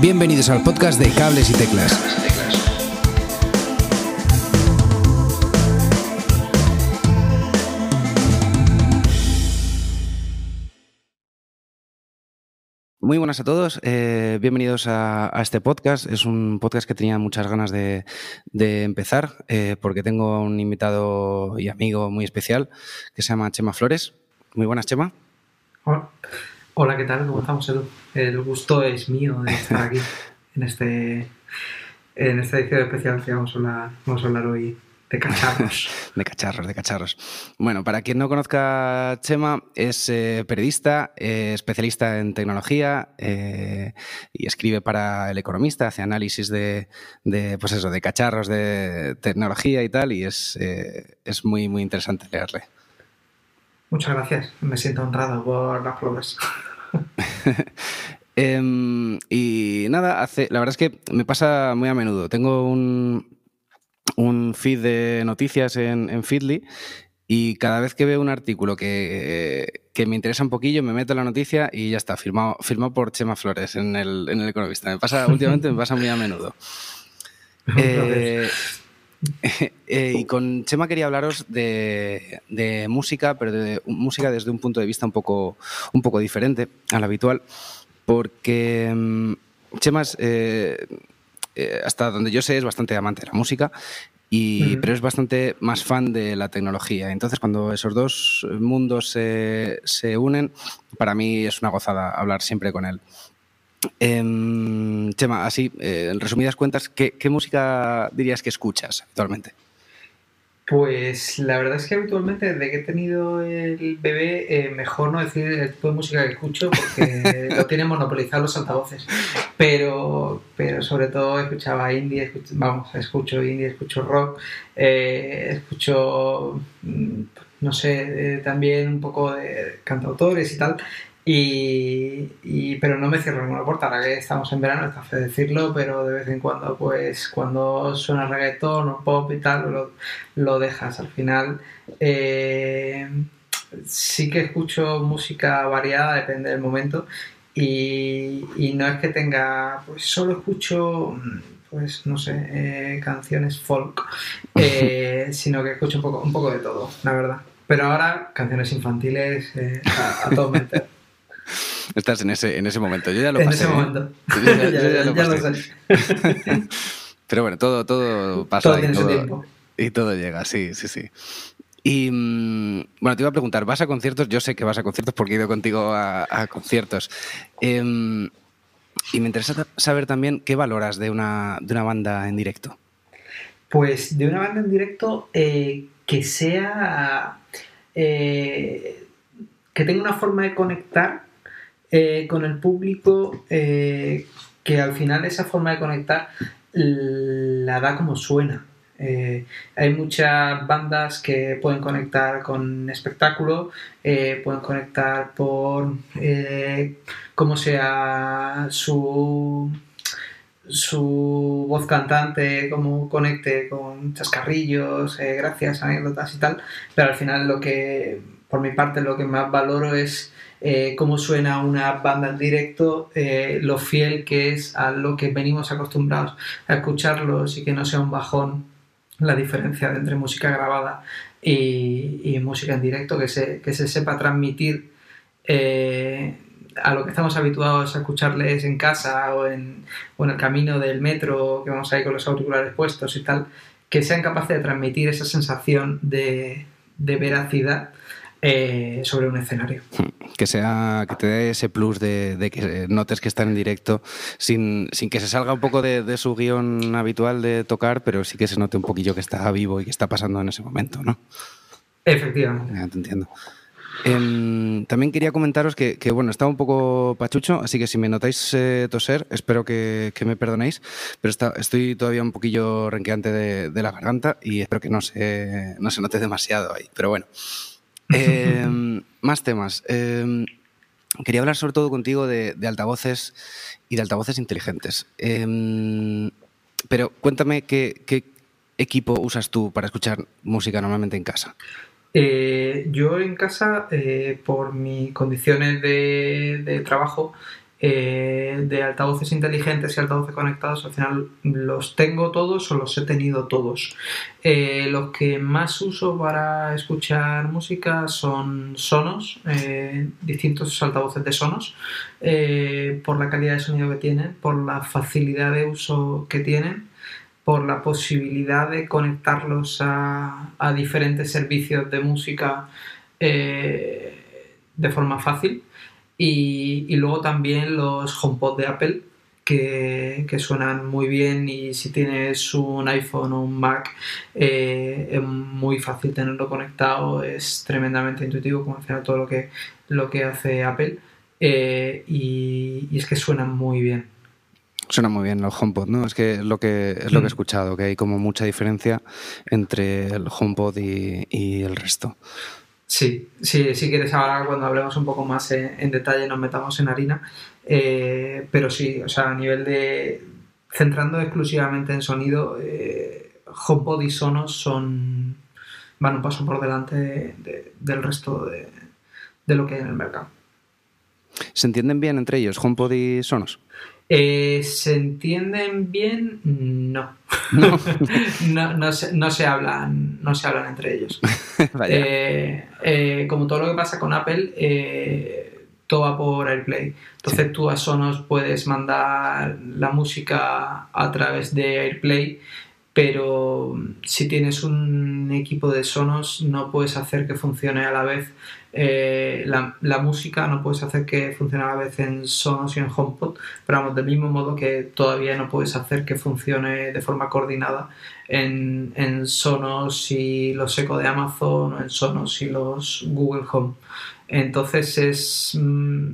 Bienvenidos al podcast de Cables y Teclas. Muy buenas a todos, eh, bienvenidos a, este podcast. Es un podcast que tenía muchas ganas de, empezar eh, porque tengo un invitado y amigo muy especial que se llama Chema Flores. Muy buenas, Chema. Hola, ¿qué tal? ¿Cómo estamos, Edu? El gusto es mío de estar aquí en, este, en esta edición especial que vamos a vamos a hablar hoy de cacharros. de cacharros, de cacharros. Bueno, para quien no conozca Chema, es eh, periodista, eh, especialista en tecnología eh, y escribe para El Economista, hace análisis de, pues eso, de cacharros, de tecnología y tal, y es, es muy, muy interesante leerle. Muchas gracias, me siento honrado por las flores. Em, y nada, hace, la verdad es que me pasa muy a menudo. Tengo un, un feed de noticias en, en Feedly y cada vez que veo un artículo que, me interesa un poquillo, me meto en la noticia y ya está, firmado, firmado por Chema Flores en el, en el Economista. Me pasa, últimamente me pasa muy a menudo. Eh, eh, y con Chema quería hablaros de, música, pero de música desde un punto de vista un poco, un poco diferente al habitual, porque mm, Chema es, eh, eh, hasta donde yo sé, es bastante amante de la música, y, pero es bastante más fan de la tecnología. Entonces, cuando esos dos mundos se, se unen, para mí es una gozada hablar siempre con él. Eh, Chema, así, eh, en resumidas cuentas, ¿qué, ¿qué, música dirías que escuchas actualmente? Pues la verdad es que habitualmente desde que he tenido el bebé, eh, mejor no decir el tipo de música que escucho porque lo tienen monopolizado los altavoces. Pero, pero sobre todo escuchaba indie, vamos, escucho indie, escucho rock, eh, escucho, mm, no sé, también un poco de cantautores y tal. Y, pero no me cierro ninguna puerta, ahora que estamos en verano, está feo decirlo, pero de vez en cuando, pues cuando suena reggaetón o pop y tal, lo, dejas. Al final, eh, sí que escucho música variada, depende del momento, y, no es que tenga, pues solo escucho, pues no sé, eh, canciones folk, eh, sino que escucho un poco, un poco de todo, la verdad. Pero ahora, canciones infantiles a, a todo meter. Estás en ese, en ese momento. Yo ya lo pasé. En ese momento. ya, lo, sé. Pero bueno, todo, todo pasa. Todo su tiempo. Y todo llega, sí, sí, sí. Y mm, bueno, te iba a preguntar, ¿vas a conciertos? Yo sé que vas a conciertos porque he ido contigo a, conciertos. Em, y me interesa saber también qué valoras de una, de una banda en directo. Pues de una banda en directo eh, que sea. Eh, que tenga una forma de conectar eh, con el público eh, que al final esa forma de conectar la da como suena. Eh, hay muchas bandas que pueden conectar con espectáculo, pueden conectar por cómo sea su, su voz cantante, cómo conecte con chascarrillos, gracias, anécdotas y tal, pero al final lo que, por mi parte, lo que más valoro es eh, cómo suena una banda en directo, eh, lo fiel que es a lo que venimos acostumbrados a escucharlos y que no sea un bajón la diferencia entre música grabada y, música en directo, que se, que se sepa transmitir eh, a lo que estamos habituados a escucharles en casa o en, o en el camino del metro, que vamos ahí con los auriculares puestos y tal, que sean capaces de transmitir esa sensación de, de veracidad eh, sobre un escenario. Que sea, que te dé ese plus de, que notes que están en directo sin, que se salga un poco de, su guion habitual de tocar, pero sí que se note un poquillo que está vivo y que está pasando en ese momento, ¿no? Efectivamente. Ya te entiendo. Em, también quería comentaros que, bueno, estaba un poco pachucho, así que si me notáis eh, toser, espero que, me perdonéis, pero estoy todavía un poquillo renqueante de, la garganta y espero que no se, no se note demasiado ahí. Pero bueno, Em, más temas. Em, quería hablar sobre todo contigo de, altavoces y de altavoces inteligentes. Em, pero cuéntame qué, equipo usas tú para escuchar música normalmente en casa. Eh, yo en casa, eh, por mis condiciones de, trabajo, eh, de altavoces inteligentes y altavoces conectados, al final los tengo todos o los he tenido todos. Eh, los que más uso para escuchar música son Sonos, eh, distintos altavoces de Sonos, por la calidad de sonido que tienen, por la facilidad de uso que tienen por la posibilidad de conectarlos a, a diferentes servicios de música de forma fácil y, luego también los HomePod de Apple, que, suenan muy bien y si tienes un iPhone o un Mac eh, es muy fácil tenerlo conectado, es tremendamente intuitivo como al final todo lo que, lo que hace Apple eh, y, es que suenan muy bien. Suena muy bien los HomePod, ¿no? Es que es lo que es lo que he mm. escuchado, que hay como mucha diferencia entre el HomePod y el resto. Sí, sí, si quieres ahora cuando hablemos un poco más en, detalle nos metamos en harina, eh, pero sí, o sea, a nivel de centrando exclusivamente en sonido, eh, HomePod y Sonos son van un paso por delante del resto de, de lo que hay en el mercado. ¿Se entienden bien entre ellos, HomePod y Sonos? Eh, ¿Se entienden bien? No. No. no, se, hablan, no se hablan entre ellos. Eh, eh, como todo lo que pasa con Apple, todo va por AirPlay. Entonces tú a Sonos puedes mandar la música a través de AirPlay, pero si tienes un equipo de Sonos no puedes hacer que funcione a la vez eh, la, música no puedes hacer que funcione a la vez en Sonos y en HomePod, pero vamos, del mismo modo que todavía no puedes hacer que funcione de forma coordinada en, Sonos y los Echo de Amazon o en Sonos y los Google Home. Entonces es mm,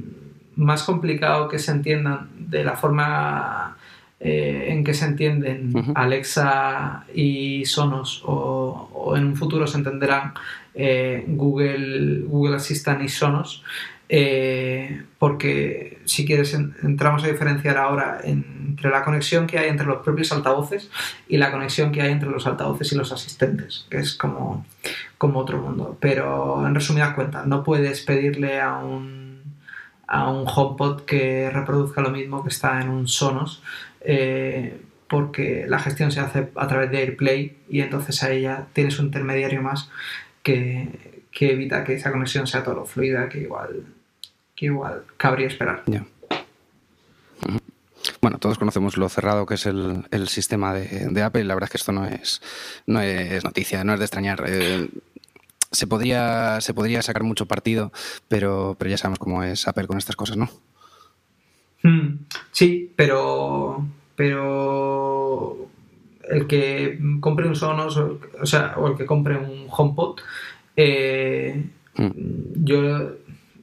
más complicado que se entiendan de la forma eh, en que se entienden Alexa y Sonos o, en un futuro se entenderán eh, Google, Google Assistant y Sonos eh, porque si quieres entramos a diferenciar ahora entre la conexión que hay entre los propios altavoces y la conexión que hay entre los altavoces y los asistentes, que es como, como otro mundo. Pero en resumidas cuentas, no puedes pedirle a un, a un HomePod que reproduzca lo mismo que está en un Sonos eh, porque la gestión se hace a través de AirPlay y entonces ahí ya tienes un intermediario más que, evita que esa conexión sea todo fluida que igual, que igual cabría esperar. Bueno, todos conocemos lo cerrado que es el, sistema de, Apple. La verdad es que esto no es, no es noticia, no es de extrañar. Eh, se, podría, se podría sacar mucho partido, pero, pero ya sabemos cómo es Apple con estas cosas, ¿no? Mm, sí, pero, pero el que compre un Sonos, o, sea, o el que compre un HomePod, eh, mm. yo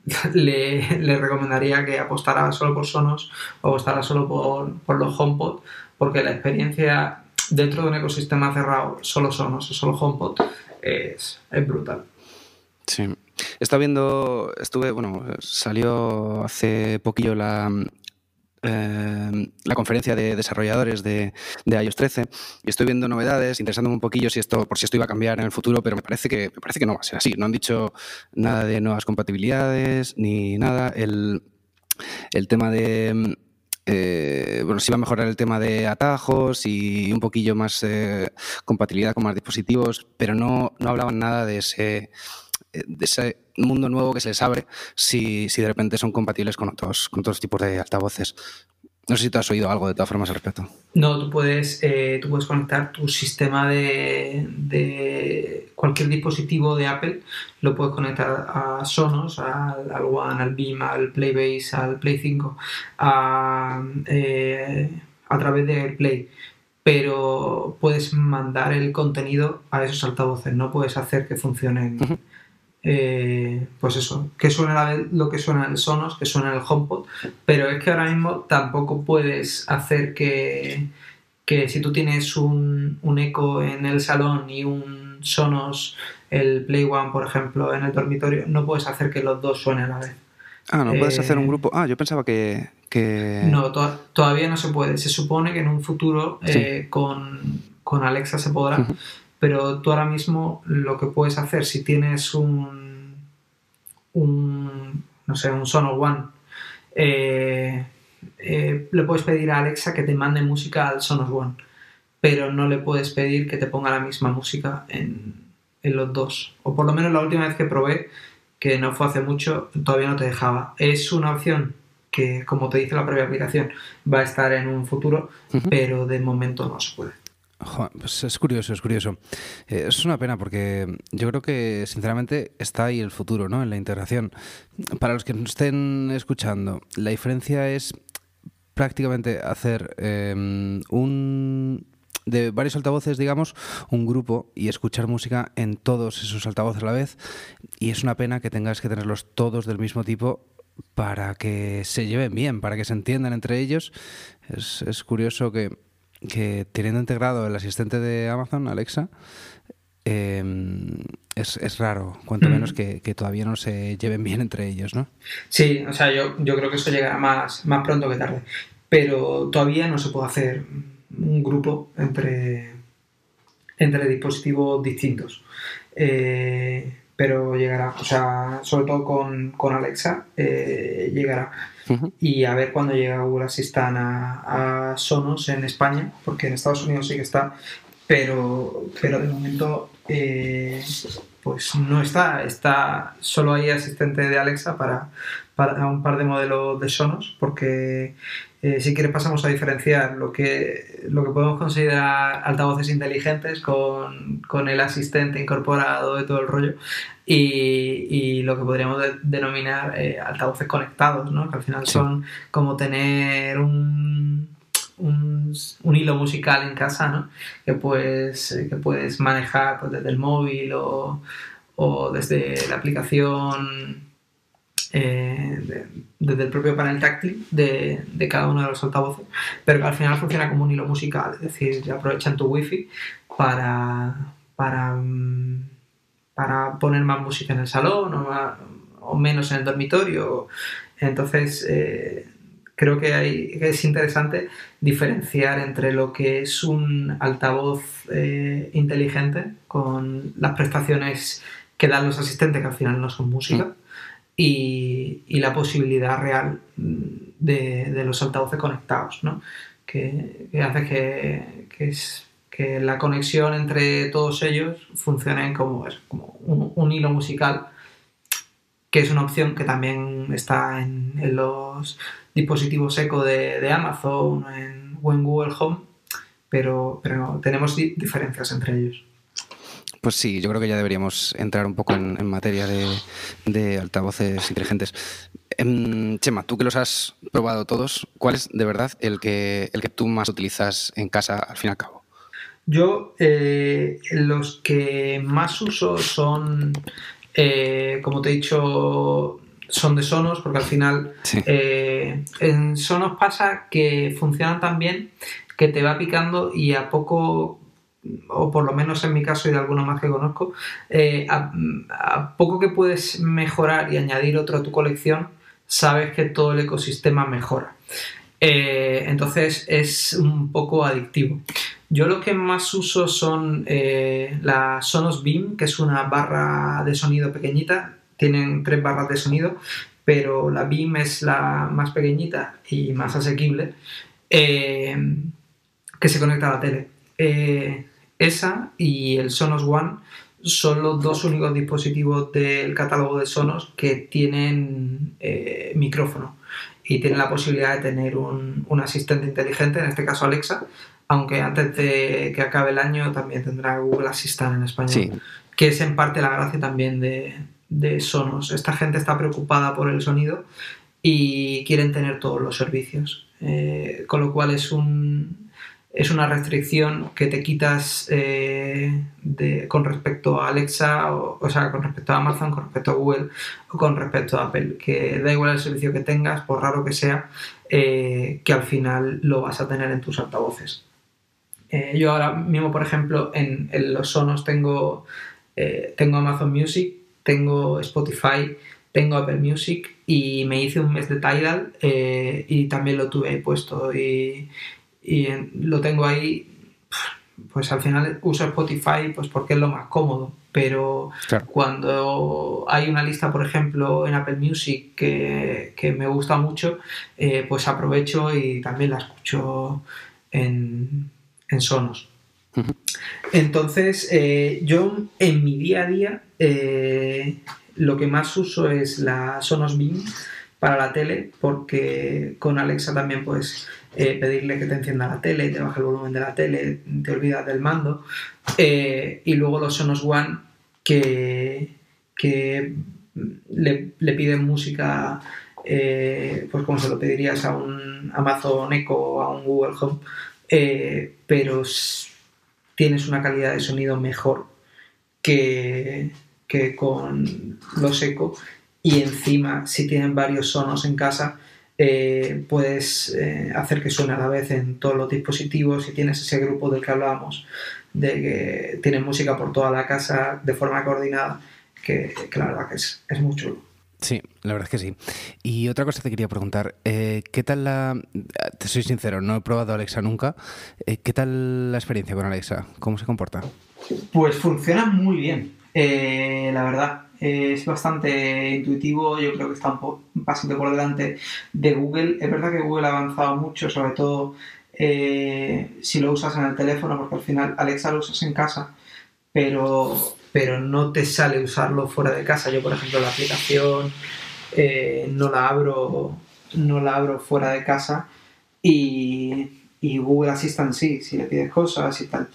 le, recomendaría que apostara solo por Sonos o apostara solo por, los HomePod, porque la experiencia dentro de un ecosistema cerrado, solo Sonos o solo HomePod, es, es brutal. Sí. Está viendo, estuve, bueno, salió hace poquillo la, Em, la conferencia de desarrolladores de, iOS 13 y estoy viendo novedades, interesándome un poquillo si esto, por si esto iba a cambiar en el futuro, pero me parece que, me parece que no va a ser así. No han dicho nada de nuevas compatibilidades ni nada. El, tema de. Eh, bueno, si va a mejorar el tema de atajos y un poquillo más eh, compatibilidad con más dispositivos, pero no, no hablaban nada de ese de ese mundo nuevo que se les abre si, de repente son compatibles con otros, con otros tipos de altavoces. No sé si tú has oído algo de todas formas al respecto. No, tú puedes, eh, tú puedes conectar tu sistema de, cualquier dispositivo de Apple, lo puedes conectar a Sonos, al, One, al Beam, al Playbase, al Play 5, a, eh, a través de AirPlay pero puedes mandar el contenido a esos altavoces, no puedes hacer que funcionen. Eh, pues eso, que suena lo que suena el Sonos, que suena el HomePod, pero es que ahora mismo tampoco puedes hacer que, que si tú tienes un, un eco en el salón y un Sonos, el Play One, por ejemplo, en el dormitorio, no puedes hacer que los dos suenen a la vez. Ah, no puedes hacer un eh, grupo. Ah, yo pensaba que. No, todavía no se puede. Se supone que en un futuro eh, con, con, Alexa se podrá pero tú ahora mismo lo que puedes hacer si tienes un, un no sé, un Sonos One, eh, eh, le puedes pedir a Alexa que te mande música al Sonos One, pero no le puedes pedir que te ponga la misma música en, en los dos. O por lo menos la última vez que probé, que no fue hace mucho, todavía no te dejaba. Es una opción que, como te dice la propia aplicación, va a estar en un futuro, pero de momento no se puede. Pues es curioso, es curioso. Eh, es una pena porque yo creo que, sinceramente, está ahí el futuro, ¿no? En la integración. Para los que nos estén escuchando, la diferencia es prácticamente hacer em, un de varios altavoces, digamos, un grupo y escuchar música en todos esos altavoces a la vez. Y es una pena que tengas que tenerlos todos del mismo tipo para que se lleven bien, para que se entiendan entre ellos. Es, es curioso que, que, teniendo integrado el asistente de Amazon, Alexa, em, es, es, raro, cuanto mm. menos que, que, todavía no se lleven bien entre ellos, ¿no? Sí, o sea, yo, yo creo que eso llegará más, más pronto que tarde. Pero todavía no se puede hacer un grupo entre, entre dispositivos distintos. Eh, pero llegará, o sea, sobre todo con, con Alexa, eh, llegará. Y a ver cuándo llega Google Assistant a, a, Sonos en España, porque en Estados Unidos sí que está, pero, pero de momento eh, pues no está, está solo hay asistente de Alexa para, para un par de modelos de Sonos, porque eh, si quieres pasamos a diferenciar lo que, lo que podemos considerar altavoces inteligentes con, con el asistente incorporado y todo el rollo y, y lo que podríamos denominar eh, altavoces conectados, ¿no? que al final son como tener un, un, un, hilo musical en casa ¿no? que, puedes, que puedes manejar pues, desde el móvil o, o desde la aplicación eh, desde el propio panel táctil de, cada uno de los altavoces, pero que al final funciona como un hilo musical, es decir, aprovechan tu wifi para, para, mm, para poner más música en el salón o, menos en el dormitorio. Entonces, eh, creo que es interesante diferenciar entre lo que es un altavoz eh, inteligente con las prestaciones que dan los asistentes, que al final no son música. Mm y, la posibilidad real de, los altavoces conectados, ¿no? que, hace que, es, que, la conexión entre todos ellos funcione como, un, hilo musical, que es una opción que también está en, los dispositivos eco de, Amazon o en Google Home, pero tenemos diferencias entre ellos. Pues sí, yo creo que ya deberíamos entrar un poco en, materia de, altavoces inteligentes. Em, Chema, tú que los has probado todos, ¿cuál es de verdad el que, el que tú más utilizas en casa al fin y al cabo? Yo, eh, los que más uso son, eh, como te he dicho, son de Sonos, porque al final eh, en Sonos pasa que funcionan tan bien que te va picando y a poco o por lo menos en mi caso y de alguno más que conozco, eh, a, poco que puedes mejorar y añadir otro a tu colección, sabes que todo el ecosistema mejora. Eh, entonces es un poco adictivo. Yo lo que más uso son eh, la Sonos Beam, que es una barra de sonido pequeñita. Tienen tres barras de sonido, pero la Beam es la más pequeñita y más asequible, que se conecta a la tele. Esa y el Sonos One son los dos únicos dispositivos del catálogo de Sonos que tienen eh, micrófono y tienen la posibilidad de tener un, asistente inteligente, en este caso Alexa, aunque antes de que acabe el año también tendrá Google Assistant en español, que es en parte la gracia también de, Sonos. Esta gente está preocupada por el sonido y quieren tener todos los servicios, eh, con lo cual es un, es una restricción que te quitas eh, con respecto a Alexa, o, sea, con respecto a Amazon, con respecto a Google o con respecto a Apple, que da igual el servicio que tengas, por raro que sea, eh, que al final lo vas a tener en tus altavoces. Eh, yo ahora mismo, por ejemplo, en, los Sonos tengo, tengo Amazon Music, tengo Spotify, tengo Apple Music y me hice un mes de Tidal y también lo tuve puesto y, y lo tengo ahí, pues al final uso Spotify pues porque es lo más cómodo. pero cuando hay una lista, por ejemplo, en Apple Music que, me gusta mucho, eh, pues aprovecho y también la escucho en, Sonos. Entonces, eh, yo en mi día a día eh, lo que más uso es la Sonos Beam para la tele, porque con Alexa también puedes eh, pedirle que te encienda la tele, te baje el volumen de la tele, te olvidas del mando. Eh, y luego los Sonos One que, que le, piden música, eh, pues como se lo pedirías a un Amazon Echo o a un Google Home, pero tienes una calidad de sonido mejor que, que con los Echo y encima si tienen varios sonos en casa eh, puedes eh, hacer que suene a la vez en todos los dispositivos y tienes ese grupo del que hablábamos de que tienes música por toda la casa de forma coordinada que, la verdad que es, es muy chulo. Sí, la verdad es que sí. Y otra cosa te quería preguntar, eh, ¿qué tal la... Te soy sincero, no he probado Alexa nunca. ¿Qué tal la experiencia con Alexa? ¿Cómo se comporta? Pues funciona muy bien, la verdad es bastante intuitivo, yo creo que está un pasito por delante de Google. Es verdad que Google ha avanzado mucho, sobre todo eh, si lo usas en el teléfono, porque al final Alexa lo usas en casa, pero, pero no te sale usarlo fuera de casa. Yo, por ejemplo, la aplicación eh, no la abro no la abro fuera de casa y, Google Assistant sí, si le pides cosas y tal.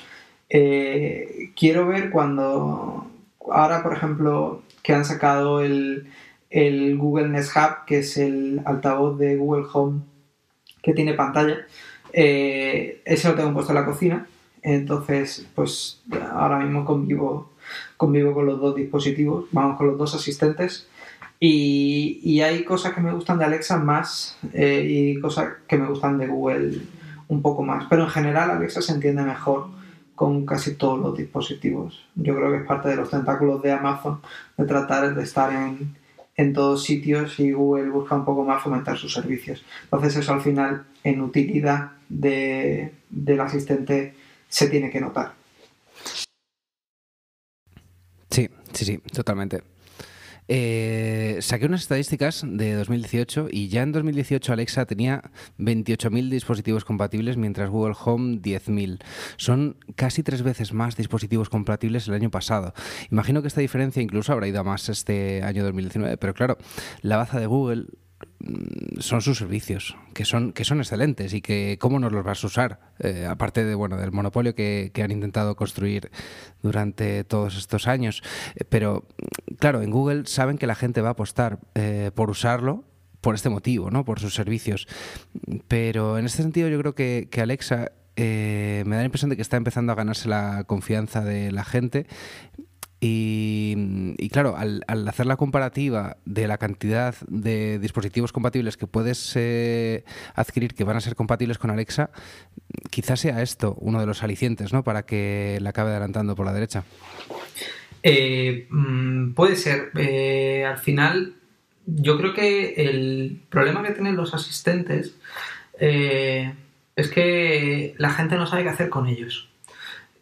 Eh, quiero ver cuando ahora, por ejemplo, que han sacado el, Google Nest Hub, que es el altavoz de Google Home que tiene pantalla. Eh, ese lo tengo puesto en la cocina. Entonces, pues ahora mismo convivo, convivo con los dos dispositivos, vamos con los dos asistentes. Y, hay cosas que me gustan de Alexa más eh, y cosas que me gustan de Google un poco más. Pero en general Alexa se entiende mejor con casi todos los dispositivos. Yo creo que es parte de los tentáculos de Amazon de tratar de estar en, en todos sitios y Google busca un poco más fomentar sus servicios. Entonces eso al final en utilidad de, del asistente se tiene que notar. Sí, sí, sí, totalmente. Eh, saqué unas estadísticas de 2018 y ya en 2018 Alexa tenía 28.000 dispositivos compatibles, mientras Google Home 10.000. Son casi tres veces más dispositivos compatibles el año pasado. Imagino que esta diferencia incluso habrá ido a más este año 2019, pero claro, la baza de Google son sus servicios, que son, que son excelentes y que cómo nos los vas a usar, eh, aparte de bueno del monopolio que, han intentado construir durante todos estos años. Eh, pero claro, en Google saben que la gente va a apostar eh, por usarlo por este motivo, ¿no? por sus servicios. Pero en este sentido yo creo que, que Alexa me da la impresión de que está empezando a ganarse la confianza de la gente y, claro, al, hacer la comparativa de la cantidad de dispositivos compatibles que puedes eh, adquirir que van a ser compatibles con Alexa, quizás sea esto uno de los alicientes ¿no? para que la acabe adelantando por la derecha. Eh, mm, puede ser. Eh, al final, yo creo que el problema que tienen los asistentes es que la gente no sabe qué hacer con ellos.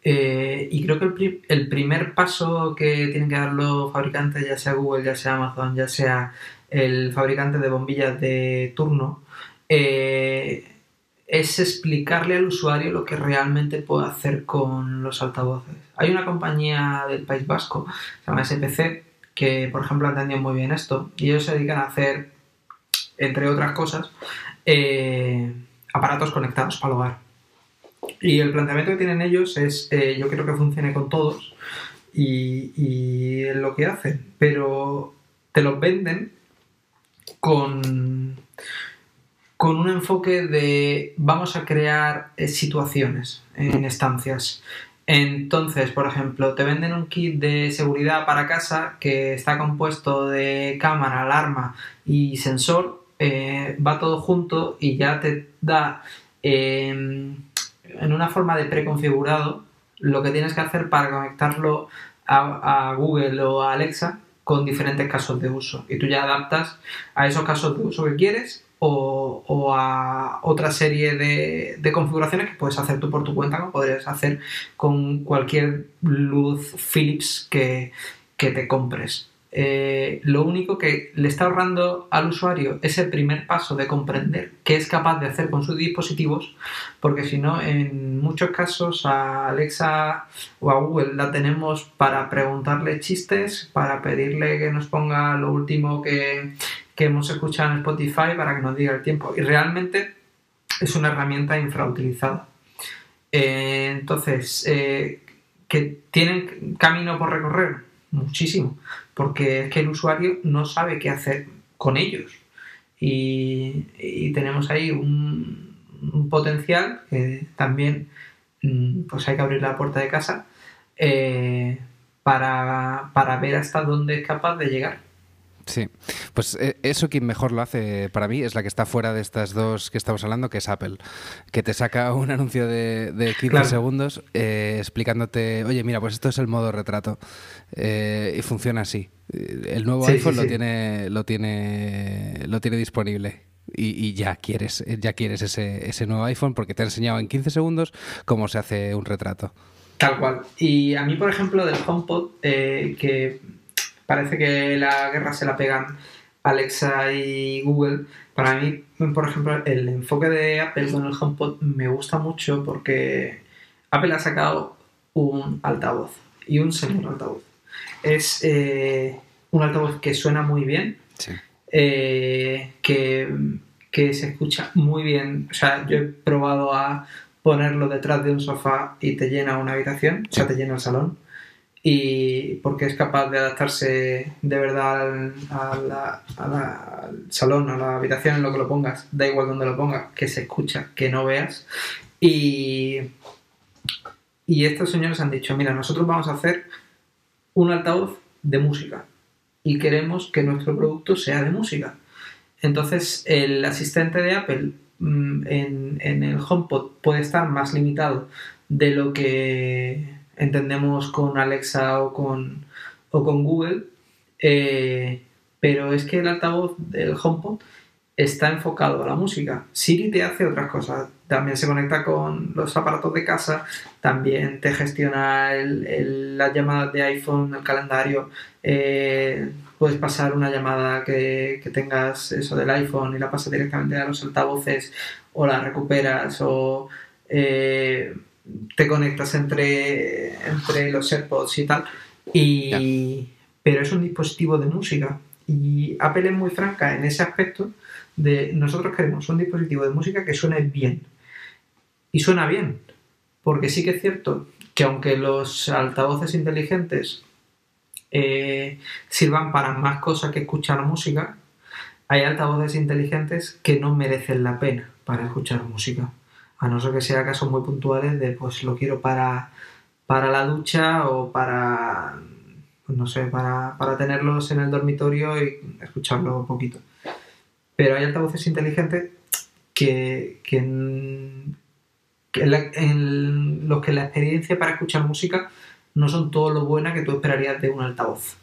Eh, y creo que el, primer paso que tienen que dar los fabricantes, ya sea Google, ya sea Amazon, ya sea el fabricante de bombillas de turno, eh, es explicarle al usuario lo que realmente puede hacer con los altavoces. Hay una compañía del País Vasco, se llama SPC, que por ejemplo ha entendido muy bien esto, y ellos se dedican a hacer, entre otras cosas, eh, aparatos conectados para el hogar. Y el planteamiento que tienen ellos es, eh, yo quiero que funcione con todos y, y lo que hacen, pero te los venden con, con un enfoque de vamos a crear eh, situaciones en estancias. Entonces, por ejemplo, te venden un kit de seguridad para casa que está compuesto de cámara, alarma y sensor, eh, va todo junto y ya te da en una forma de preconfigurado lo que tienes que hacer para conectarlo a, Google o a Alexa con diferentes casos de uso. Y tú ya adaptas a esos casos de uso que quieres o, a otra serie de, configuraciones que puedes hacer tú por tu cuenta, como podrías hacer con cualquier luz Philips que, que te compres. Eh, lo único que le está ahorrando al usuario es el primer paso de comprender qué es capaz de hacer con sus dispositivos, porque si no, en muchos casos a Alexa o a Google la tenemos para preguntarle chistes, para pedirle que nos ponga lo último que, hemos escuchado en Spotify para que nos diga el tiempo. Y realmente es una herramienta infrautilizada. Eh, entonces, eh, que tienen camino por recorrer, muchísimo porque es que el usuario no sabe qué hacer con ellos. Y, tenemos ahí un, potencial que también mm, pues hay que abrir la puerta de casa eh, para, para ver hasta dónde es capaz de llegar. Sí, pues eh, eso quien mejor lo hace para mí es la que está fuera de estas dos que estamos hablando, que es Apple, que te saca un anuncio de, de 15 segundos eh, explicándote, oye, mira, pues esto es el modo retrato eh, y funciona así. El nuevo iPhone lo tiene, lo tiene, lo tiene disponible. Y, ya quieres, ya quieres ese, ese nuevo iPhone porque te ha enseñado en 15 segundos cómo se hace un retrato. Tal cual. Y a mí, por ejemplo, del HomePod, que parece que la guerra se la pegan Alexa y Google. Para mí, por ejemplo, el enfoque de Apple con el HomePod me gusta mucho porque Apple ha sacado un altavoz y un señor altavoz. Es eh, un altavoz que suena muy bien, eh, que, que se escucha muy bien. O sea, yo he probado a ponerlo detrás de un sofá y te llena una habitación, o sea, te llena el salón y porque es capaz de adaptarse de verdad al, salón, a la habitación, en lo que lo pongas, da igual donde lo pongas, que se escucha, que no veas. Y, y estos señores han dicho, mira, nosotros vamos a hacer un altavoz de música y queremos que nuestro producto sea de música. Entonces, el asistente de Apple mm, en, en el HomePod puede estar más limitado de lo que entendemos con Alexa o con, o con Google, eh, pero es que el altavoz del HomePod está enfocado a la música. Siri te hace otras cosas. También se conecta con los aparatos de casa, también te gestiona las llamadas de iPhone, el calendario. Eh, puedes pasar una llamada que, tengas eso del iPhone y la pasas directamente a los altavoces o la recuperas o eh, te conectas entre, entre los AirPods y tal. Y, Pero es un dispositivo de música. Y Apple es muy franca en ese aspecto de nosotros queremos un dispositivo de música que suene bien. Y suena bien. Porque sí que es cierto que aunque los altavoces inteligentes eh, sirvan para más cosas que escuchar música, hay altavoces inteligentes que no merecen la pena para escuchar música a no ser que sea casos muy puntuales de pues lo quiero para, para la ducha o para, pues, no sé, para, tenerlos en el dormitorio y escucharlo un poquito. Pero hay altavoces inteligentes que, que, en, los que la experiencia para escuchar música no son todo lo buena que tú esperarías de un altavoz.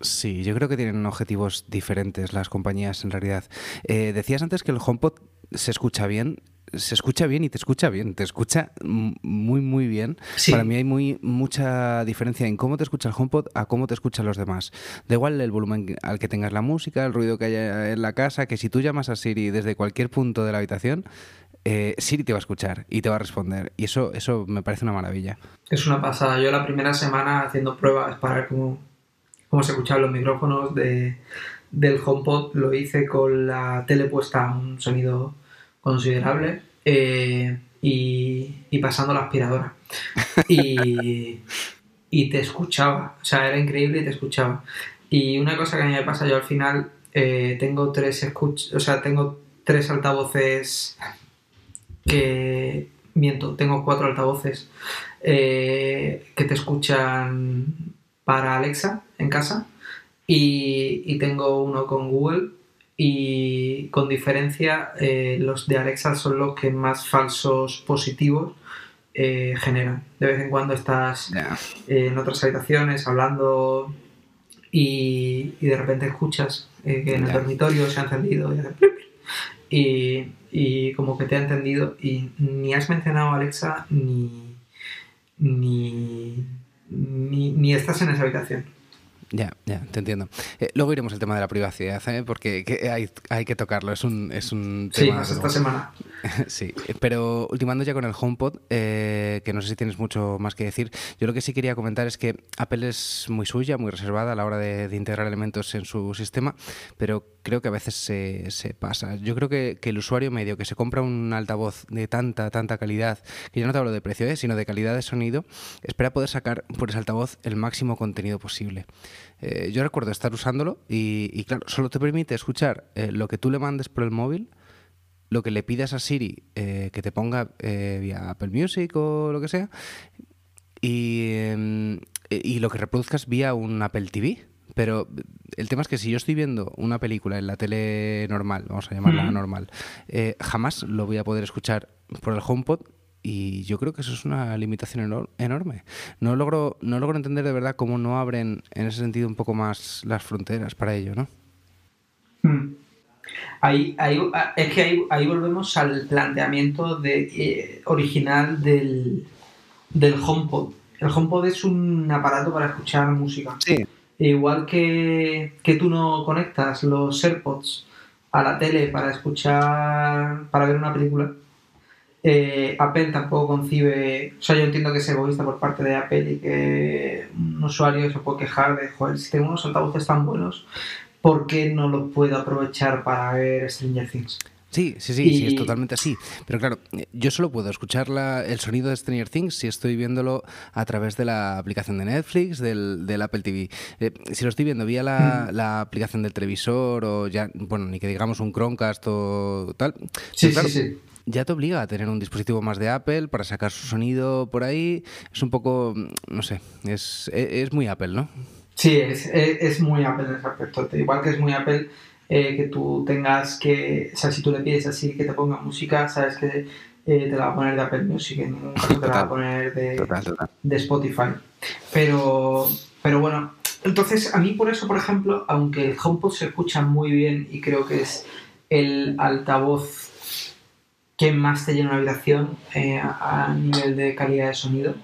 Sí, yo creo que tienen objetivos diferentes las compañías en realidad. Eh, decías antes que el HomePod se escucha bien se escucha bien y te escucha bien, te escucha muy muy bien. Para mí hay muy mucha diferencia en cómo te escucha el HomePod a cómo te escuchan los demás. Da igual el volumen al que tengas la música, el ruido que haya en la casa, que si tú llamas a Siri desde cualquier punto de la habitación, eh, Siri te va a escuchar y te va a responder. Y eso, eso me parece una maravilla. Es una pasada. Yo la primera semana haciendo pruebas para ver cómo, cómo se escuchaban los micrófonos de, del HomePod, lo hice con la tele puesta a un sonido considerable eh, y, pasando la aspiradora. Y, y, te escuchaba, o sea, era increíble y te escuchaba. Y una cosa que a mí me pasa, yo al final eh, tengo tres escuch o sea, tengo tres altavoces que miento, tengo cuatro altavoces eh, que te escuchan para Alexa en casa y, y tengo uno con Google y con diferencia eh, los de Alexa son los que más falsos positivos eh, generan. De vez en cuando estás en otras habitaciones hablando y, de repente escuchas eh, que en el dormitorio se ha encendido y, y como que te ha entendido y ni has mencionado a Alexa ni, ni, ni, ni estás en esa habitación. Ya, ya, te entiendo. Eh, luego iremos al tema de la privacidad, ¿eh? porque hay, hay, que tocarlo. Es un, es un tema. Sí, esta semana. sí, pero ultimando ya con el HomePod, eh, que no sé si tienes mucho más que decir. Yo lo que sí quería comentar es que Apple es muy suya, muy reservada a la hora de, integrar elementos en su sistema, pero creo que a veces se, se pasa. Yo creo que, que, el usuario medio que se compra un altavoz de tanta, tanta calidad, que yo no te hablo de precio, ¿eh? sino de calidad de sonido, espera poder sacar por ese altavoz el máximo contenido posible. Eh, yo recuerdo estar usándolo y, claro, solo te permite escuchar eh, lo que tú le mandes por el móvil, lo que le pidas a Siri eh, que te ponga vía Apple Music o lo que sea, y, em, y lo que reproduzcas vía un Apple TV. Pero el tema es que si yo estoy viendo una película en la tele normal, vamos a llamarla normal, jamás lo voy a poder escuchar por el HomePod y yo creo que eso es una limitación enorme. No logro, no logro entender de verdad cómo no abren en ese sentido un poco más las fronteras para ello, ¿no? Hmm. Ahí, es que ahí, volvemos al planteamiento de, eh, original del, del HomePod. El HomePod es un aparato para escuchar música. Sí. Igual que, que tú no conectas los AirPods a la tele para escuchar, para ver una película, eh, Apple tampoco concibe, o sea, yo entiendo que es egoísta por parte de Apple y que un usuario se puede quejar de, joder, si tengo unos altavoces tan buenos, ¿por qué no los puedo aprovechar para ver Stranger Things? Sí, sí, sí, sí, es totalmente así. Pero claro, yo solo puedo escuchar el sonido de Stranger Things si estoy viéndolo a través de la aplicación de Netflix, del, Apple TV. Eh, si lo estoy viendo vía la, mm. la, aplicación del televisor o ya, bueno, ni que digamos un Chromecast o tal. Sí, sí, sí ya te obliga a tener un dispositivo más de Apple para sacar su sonido por ahí. Es un poco, no sé, es, es, muy Apple, ¿no? Sí, es, es, muy Apple en ese aspecto. Igual que es muy Apple eh, que tú tengas que, o sea, si tú le pides así que te ponga música, sabes que eh, te la va a poner de Apple Music, en ningún caso te la va a poner de, de Spotify. Pero, pero bueno, entonces a mí por eso, por ejemplo, aunque el HomePod se escucha muy bien y creo que es el altavoz ¿Qué más te llena una habitación eh, a, nivel de calidad de sonido.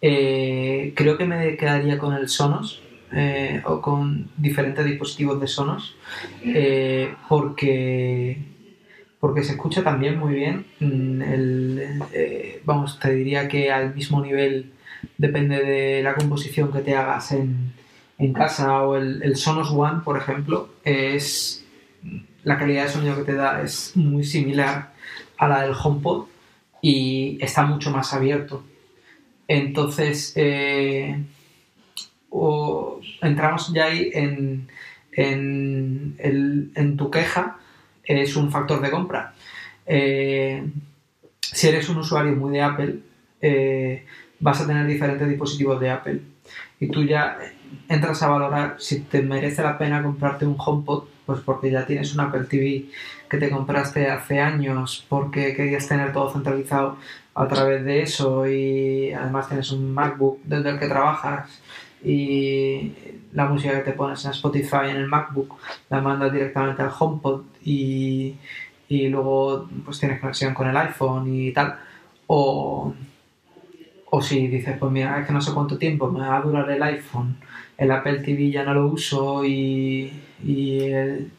Eh, creo que me quedaría con el Sonos eh, o con diferentes dispositivos de Sonos porque, porque se escucha también muy bien. Mm, vamos, te diría que al mismo nivel depende de la composición que te hagas en, casa o el, el Sonos One, por ejemplo, es la calidad de sonido que te da es muy similar a la del HomePod y está mucho más abierto. Entonces, eh, entramos ya ahí en, en, tu queja, es un factor de compra. Eh, si eres un usuario muy de Apple, eh, vas a tener diferentes dispositivos de Apple y tú ya entras a valorar si te merece la pena comprarte un HomePod, pues porque ya tienes un Apple TV que te compraste hace años porque querías tener todo centralizado a través de eso y además tienes un MacBook desde el que trabajas y la música que te pones en Spotify en el MacBook la mandas directamente al HomePod y, y luego pues tienes conexión con el iPhone y tal. O, o si dices pues mira es que no sé cuánto tiempo me va a durar el iPhone el Apple TV ya no lo uso y, y el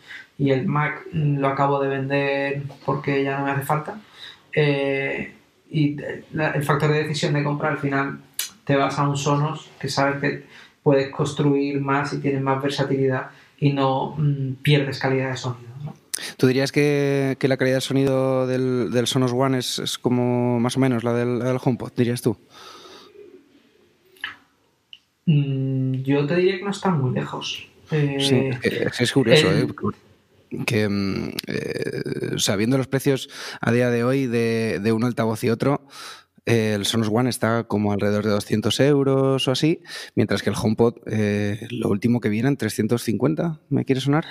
y el Mac lo acabo de vender porque ya no me hace falta. Eh, y el factor de decisión de compra al final te vas a un Sonos que sabes que puedes construir más y tienes más versatilidad y no mm, pierdes calidad de sonido. ¿Tú dirías que, la calidad de sonido del, Sonos One es, como más o menos la del, HomePod, dirías tú? Mm, yo te diría que no está muy lejos. sí, es, curioso, ¿eh? Que mm, eh, sabiendo los precios a día de hoy de, un altavoz y otro, el Sonos One está como alrededor de 200 euros o así, mientras que el HomePod, eh, lo último que viene en 350, ¿me quiere sonar?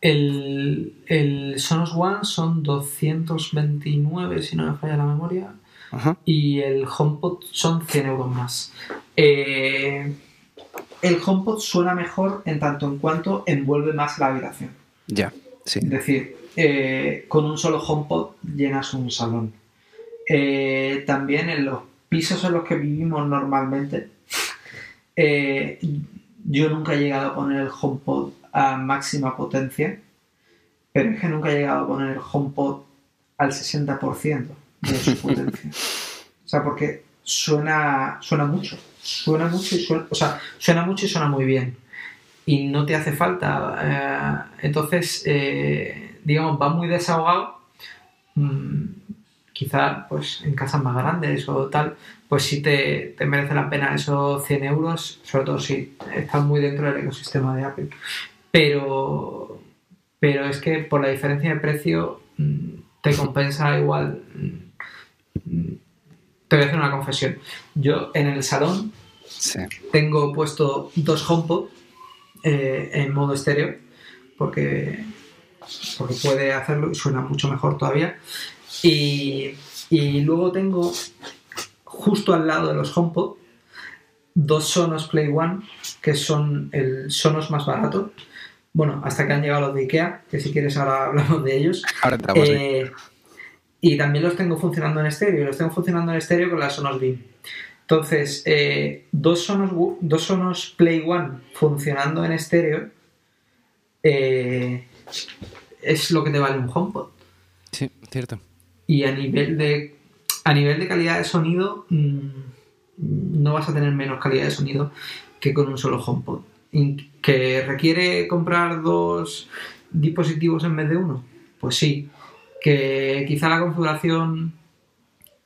El, Sonos One son 229, si no me falla la memoria, y el HomePod son 100 euros más. Eh, el HomePod suena mejor en tanto en cuanto envuelve más la habitación. Ya, sí. Es decir, eh, con un solo HomePod llenas un salón. Eh, también en los pisos en los que vivimos normalmente, eh, yo nunca he llegado a poner el HomePod a máxima potencia, pero es que nunca he llegado a poner el HomePod al 60% de su potencia. O sea, porque suena, suena mucho, suena mucho y suena, o sea, suena mucho y suena muy bien. Y no te hace falta. entonces, digamos, va muy desahogado. Mm, quizá pues en casas más grandes o tal, pues sí te, merece la pena esos 100 euros, sobre todo si estás muy dentro del ecosistema de Apple. Pero, pero es que por la diferencia de precio mm, te compensa igual. Mm, te voy a hacer una confesión. Yo en el salón tengo puesto dos HomePod eh, en modo estéreo porque, porque puede hacerlo y suena mucho mejor todavía. Y, luego tengo justo al lado de los HomePod dos Sonos Play One, que son el Sonos más barato. Bueno, hasta que han llegado los de Ikea, que si quieres ahora hablamos de ellos. Ahora eh, Y también los tengo funcionando en estéreo, los tengo funcionando en estéreo con la Sonos Beam. Entonces, eh, dos, Sonos, dos Sonos Play One funcionando en estéreo eh, es lo que te vale un HomePod. Sí, cierto. Y a nivel de, a nivel de calidad de sonido, mm, no vas a tener menos calidad de sonido que con un solo HomePod. ¿Que requiere comprar dos dispositivos en vez de uno? Pues sí. ¿Que quizá la configuración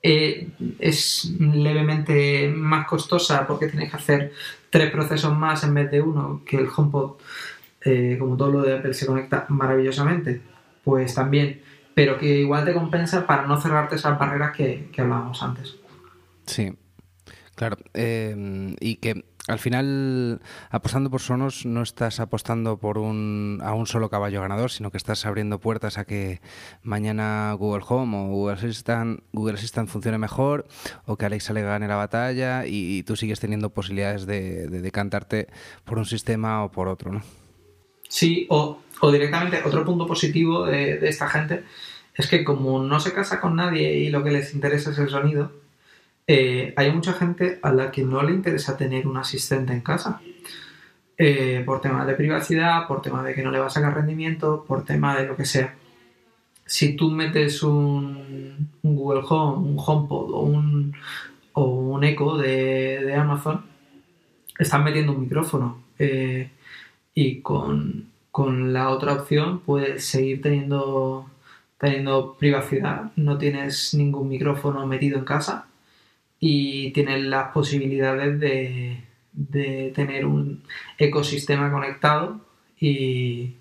eh, es levemente más costosa porque tienes que hacer tres procesos más en vez de uno, que el HomePod, eh, como todo lo de Apple, se conecta maravillosamente? Pues también pero que igual te compensa para no cerrarte esas barreras que, hablábamos antes. Sí, claro. Eh, y que al final, apostando por Sonos, no estás apostando por un, a un solo caballo ganador, sino que estás abriendo puertas a que mañana Google Home o Google Assistant, Google Assistant funcione mejor o que Alexa le gane la batalla y, tú sigues teniendo posibilidades de, de decantarte por un sistema o por otro, ¿no? Sí, o o directamente, otro punto positivo de, esta gente es que como no se casa con nadie y lo que les interesa es el sonido, eh, hay mucha gente a la que no le interesa tener un asistente en casa. Eh, por temas de privacidad, por tema de que no le va a sacar rendimiento, por tema de lo que sea. Si tú metes un, Google Home, un HomePod o un, o un Echo de, Amazon, están metiendo un micrófono. Eh, y con, con la otra opción puedes seguir teniendo, teniendo privacidad, no tienes ningún micrófono metido en casa y tienes las posibilidades de, tener un ecosistema conectado y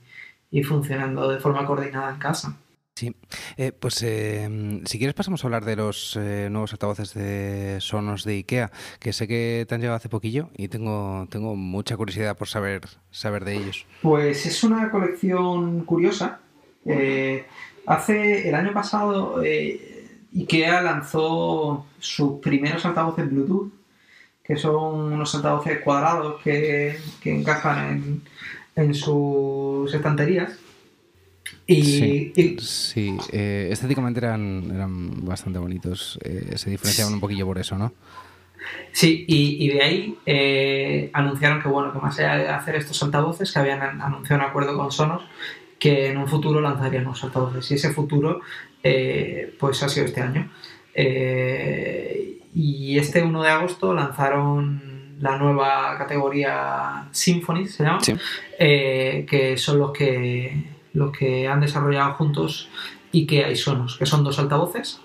funcionando de forma coordinada en casa. Sí, eh, pues eh, si quieres pasamos a hablar de los eh, nuevos altavoces de Sonos de IKEA, que sé que te han llegado hace poquillo y tengo, tengo mucha curiosidad por saber, saber de ellos. Pues es una colección curiosa. hace el año pasado IKEA lanzó sus primeros altavoces Bluetooth, que son unos altavoces cuadrados que, encajan en, en sus estanterías sí, sí. Eh, estéticamente eran, eran bastante bonitos. Eh, se diferenciaban un poquillo por eso, ¿no? Sí, y, de ahí eh, anunciaron que, bueno, que más allá de hacer estos altavoces, que habían anunciado un acuerdo con Sonos, que en un futuro lanzarían unos altavoces. Y ese futuro, pues ha sido este año. y este 1 de agosto lanzaron la nueva categoría Symphony, se llama, que son los que lo que han desarrollado juntos y que hay Sonos, que son dos altavoces,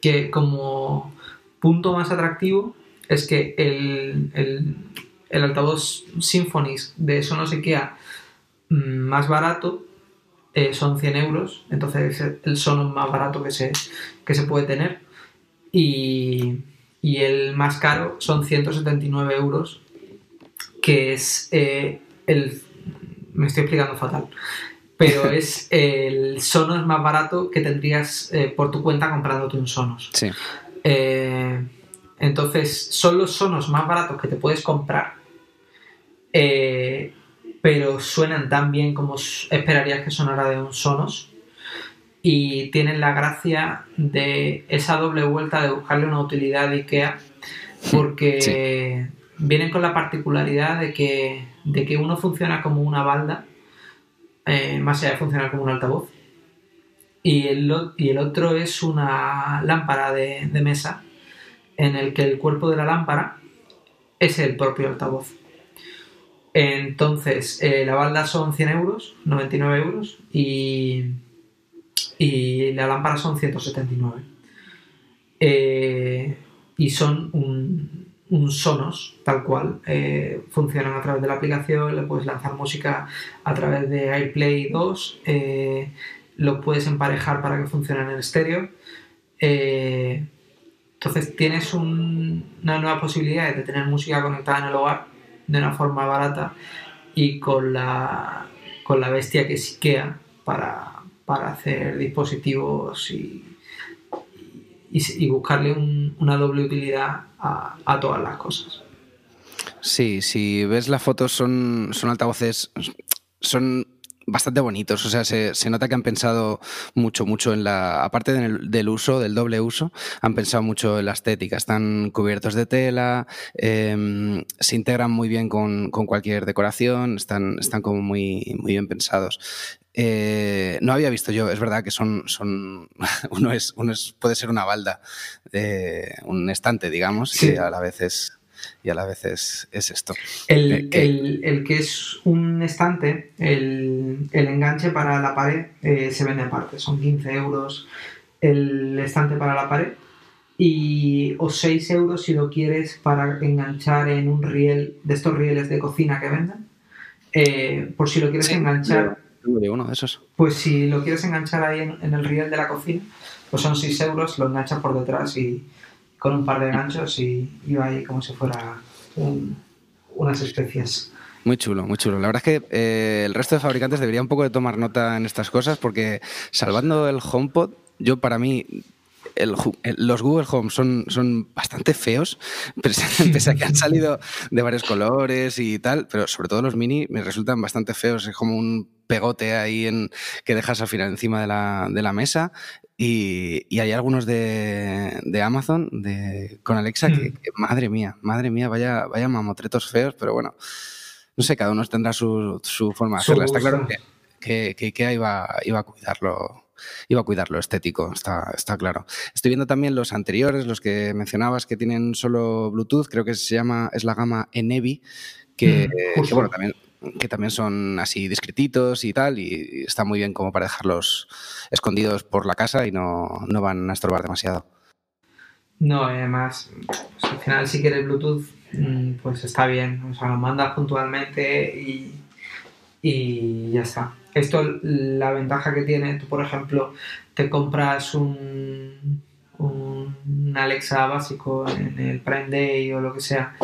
que como punto más atractivo es que el, altavoz Symphonies de Sonos IKEA mm, más barato eh, son 100 euros, entonces es el Sonos más barato que se, que se puede tener y, el más caro son 179 euros, que es eh, el... Me estoy explicando fatal pero es el Sonos más barato que tendrías eh, por tu cuenta comprándote un Sonos. Sí. Eh, entonces, son los Sonos más baratos que te puedes comprar, eh, pero suenan tan bien como esperarías que sonara de un Sonos. y tienen la gracia de esa doble vuelta de buscarle una utilidad de IKEA porque vienen con la particularidad de que, de que uno funciona como una balda, eh, más allá de funcionar como un altavoz, y el, y el otro es una lámpara de, mesa en el que el cuerpo de la lámpara es el propio altavoz. Entonces, eh, la balda son 100 euros, 99 euros, y y la lámpara son 179. Eh, y son un, sonos, tal cual. Eh, funcionan a través de la aplicación, le puedes lanzar música a través de AirPlay 2, eh, lo puedes emparejar para que funcionen en estéreo. entonces tienes una nueva posibilidad de tener música conectada en el hogar de una forma barata y con la, con la bestia que es para, para hacer dispositivos y, y, buscarle una doble utilidad a, todas las cosas. Sí, si ves las fotos son, son altavoces, son bastante bonitos. O sea, se, nota que han pensado mucho, mucho en la. Aparte del, uso, del doble uso, han pensado mucho en la estética. Están cubiertos de tela, em, se integran muy bien con, cualquier decoración, están, están como muy, muy bien pensados. Eh, no había visto yo, es verdad que son, son uno es, uno es, puede ser una balda, un estante, digamos, y a la vez es, y a la vez es, esto. El que, es un estante, el, enganche para la pared eh, se vende aparte, son 15 euros el estante para la pared y o 6 euros si lo quieres para enganchar en un riel de estos rieles de cocina que venden. Eh, por si lo quieres enganchar. Uno de esos. Pues si lo quieres enganchar ahí en, el riel de la cocina, pues son 6 euros, lo enganchas por detrás y, con un par de ganchos y iba ahí como si fuera unas especias. Muy chulo, muy chulo. La verdad es que eh, el resto de fabricantes debería un poco de tomar nota en estas cosas porque salvando el HomePod, yo para mí los Google Home son, son bastante feos, pese a que han salido de varios colores y tal, pero sobre todo los mini me resultan bastante feos. Es como un pegote ahí en, que dejas al final encima de la, de la mesa. Y, hay algunos de, Amazon de, con Alexa que, mm. madre mía, madre mía, vaya, vaya mamotretos feos, pero bueno, no sé, cada uno tendrá su, forma de hacerla. Está claro que, que, que, iba, iba a cuidarlo iba a cuidar lo estético, está, está claro. Estoy viendo también los anteriores, los que mencionabas que tienen solo Bluetooth, creo que se llama, es la gama Enevi, que, mm, que bueno, también que también son así discretitos y tal, y está muy bien como para dejarlos escondidos por la casa y no, van a estorbar demasiado. No, además, pues, al final si quieres Bluetooth, mm, pues está bien, o sea, lo mandas puntualmente y, y ya está. Esto, la ventaja que tiene, tú por ejemplo, te compras un, un Alexa básico en el Prime Day o lo que sea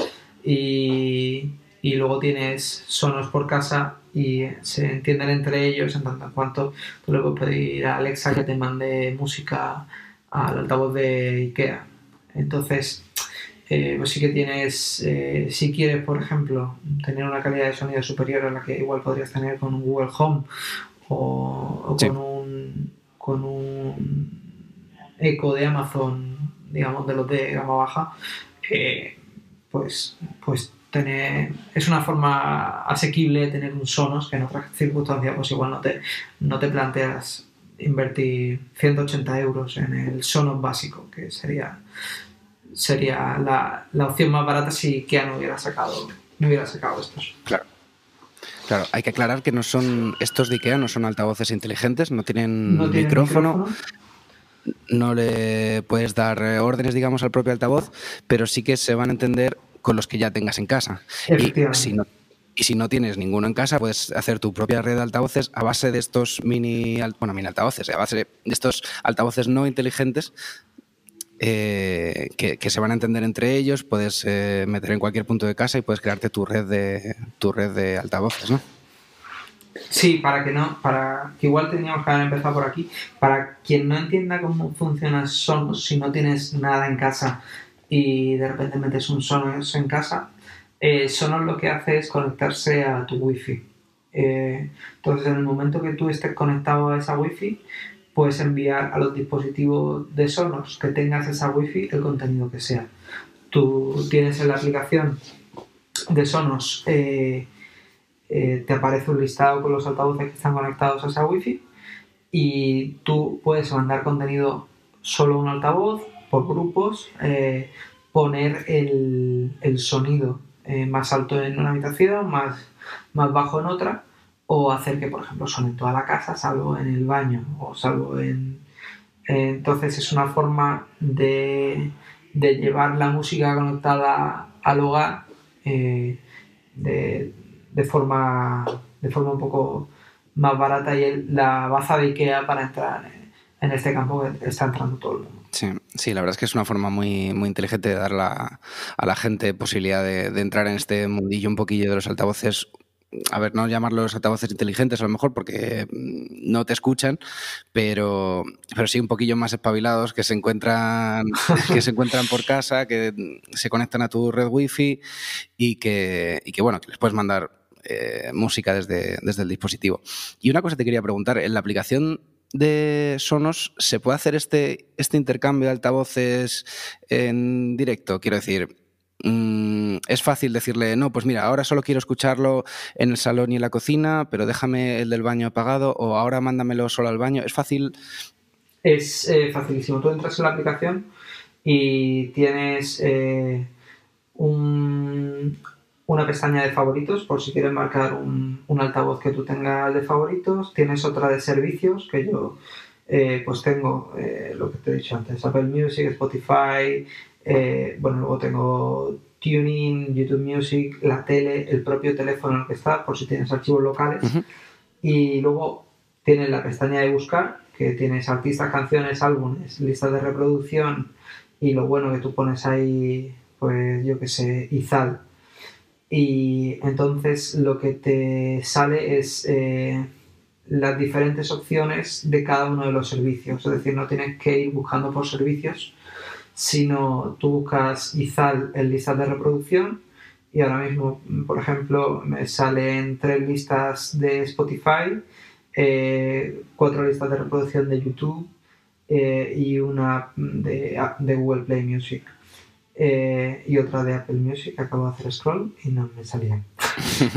y y luego tienes sonos por casa y se entienden entre ellos en tanto en cuanto tú le puedes pedir a Alexa que te mande música al altavoz de IKEA. Entonces, eh, pues sí que tienes, eh, si quieres, por ejemplo, tener una calidad de sonido superior a la que igual podrías tener con un Google Home o, con, un, con un eco de Amazon, digamos, de los de gama baja, eh, pues, pues tener, es una forma asequible de tener un Sonos que en otras circunstancias pues igual no te, no te planteas invertir 180 euros en el Sonos básico, que sería, sería la, opción más barata si Kia no hubiera sacado, no hubiera sacado estos. Claro. Claro, hay que aclarar que no son estos de IKEA, no son altavoces inteligentes, no tienen, micrófono, no le puedes dar órdenes, digamos, al propio altavoz, pero sí que se van a entender con los que ya tengas en casa. Y si, no, y si no tienes ninguno en casa, puedes hacer tu propia red de altavoces a base de estos mini, bueno, mini altavoces, a base de estos altavoces no inteligentes eh, que, se van a entender entre ellos, puedes eh, meter en cualquier punto de casa y puedes crearte tu red de, tu red de altavoces, ¿no? Sí, para que no, para que igual teníamos que haber empezado por aquí. Para quien no entienda cómo funciona Sonos, si no tienes nada en casa y de repente metes un Sonos en casa, eh, Sonos lo que hace es conectarse a tu wifi. Eh, entonces, en el momento que tú estés conectado a esa wifi, puedes enviar a los dispositivos de Sonos que tengas esa wifi el contenido que sea. Tú tienes en la aplicación de Sonos, eh, eh, te aparece un listado con los altavoces que están conectados a esa wifi y tú puedes mandar contenido solo a un altavoz, por grupos, eh, poner el, sonido más alto en una habitación, más, más bajo en otra o hacer que, por ejemplo, suene toda la casa, salvo en el baño o salvo en... entonces es una forma de, llevar la música conectada al hogar eh, de, forma, de forma un poco más barata y la baza de Ikea para entrar en este campo está entrando todo el mundo. Sí, sí, la verdad es que es una forma muy, muy inteligente de dar a la gente posibilidad de, de, entrar en este mundillo un poquillo de los altavoces a ver, no llamarlos altavoces inteligentes a lo mejor porque mm, no te escuchan, pero, pero sí un poquillo más espabilados que se encuentran, que se encuentran por casa, que se conectan a tu red wifi y que, y que bueno, que les puedes mandar eh, música desde, desde el dispositivo. Y una cosa te quería preguntar, en la aplicación de Sonos se puede hacer este, este intercambio de altavoces en directo, quiero decir, Mm, es fácil decirle, no, pues mira, ahora solo quiero escucharlo en el salón y en la cocina, pero déjame el del baño apagado o ahora mándamelo solo al baño. ¿Es fácil? Es eh, facilísimo. Tú entras en la aplicación y tienes eh, una pestaña de favoritos por si quieres marcar un, altavoz que tú tengas de favoritos. Tienes otra de servicios que yo eh, pues tengo lo que te he dicho antes, Apple Music, Spotify, eh, bueno, luego tengo Tuning, YouTube Music, la tele, el propio teléfono en el que está, por si tienes archivos locales. Y luego tienes la pestaña de buscar, que tienes artistas, canciones, álbumes, listas de reproducción y lo bueno que tú pones ahí, pues yo que sé, Izal. Y entonces lo que te sale es eh, las diferentes opciones de cada uno de los servicios. Es decir, no tienes que ir buscando por servicios, sino tú buscas Izal en listas de reproducción y ahora mismo, por ejemplo, me salen tres listas de Spotify, eh, cuatro listas de reproducción de YouTube eh, y una de, de, Google Play Music. Eh, y otra de Apple Music, acabo de hacer scroll y no me salía.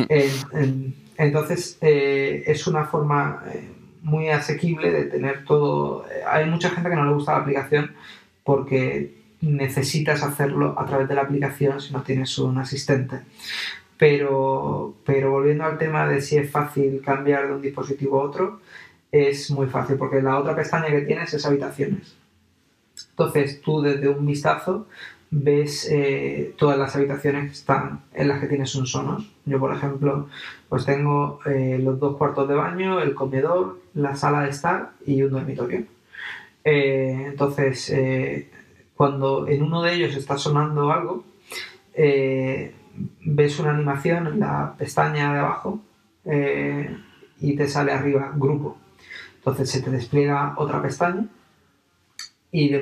entonces, es una forma muy asequible de tener todo. Hay mucha gente que no le gusta la aplicación porque necesitas hacerlo a través de la aplicación si no tienes un asistente. Pero, pero volviendo al tema de si es fácil cambiar de un dispositivo a otro, es muy fácil porque la otra pestaña que tienes es habitaciones. Entonces tú desde un vistazo ves eh, todas las habitaciones que están en las que tienes un Sonos. Yo, por ejemplo, pues tengo eh, los dos cuartos de baño, el comedor, la sala de estar y un dormitorio. Eh, entonces, cuando en uno de ellos está sonando algo, ves una animación en la pestaña de abajo y te sale arriba grupo. Entonces se te despliega otra pestaña y le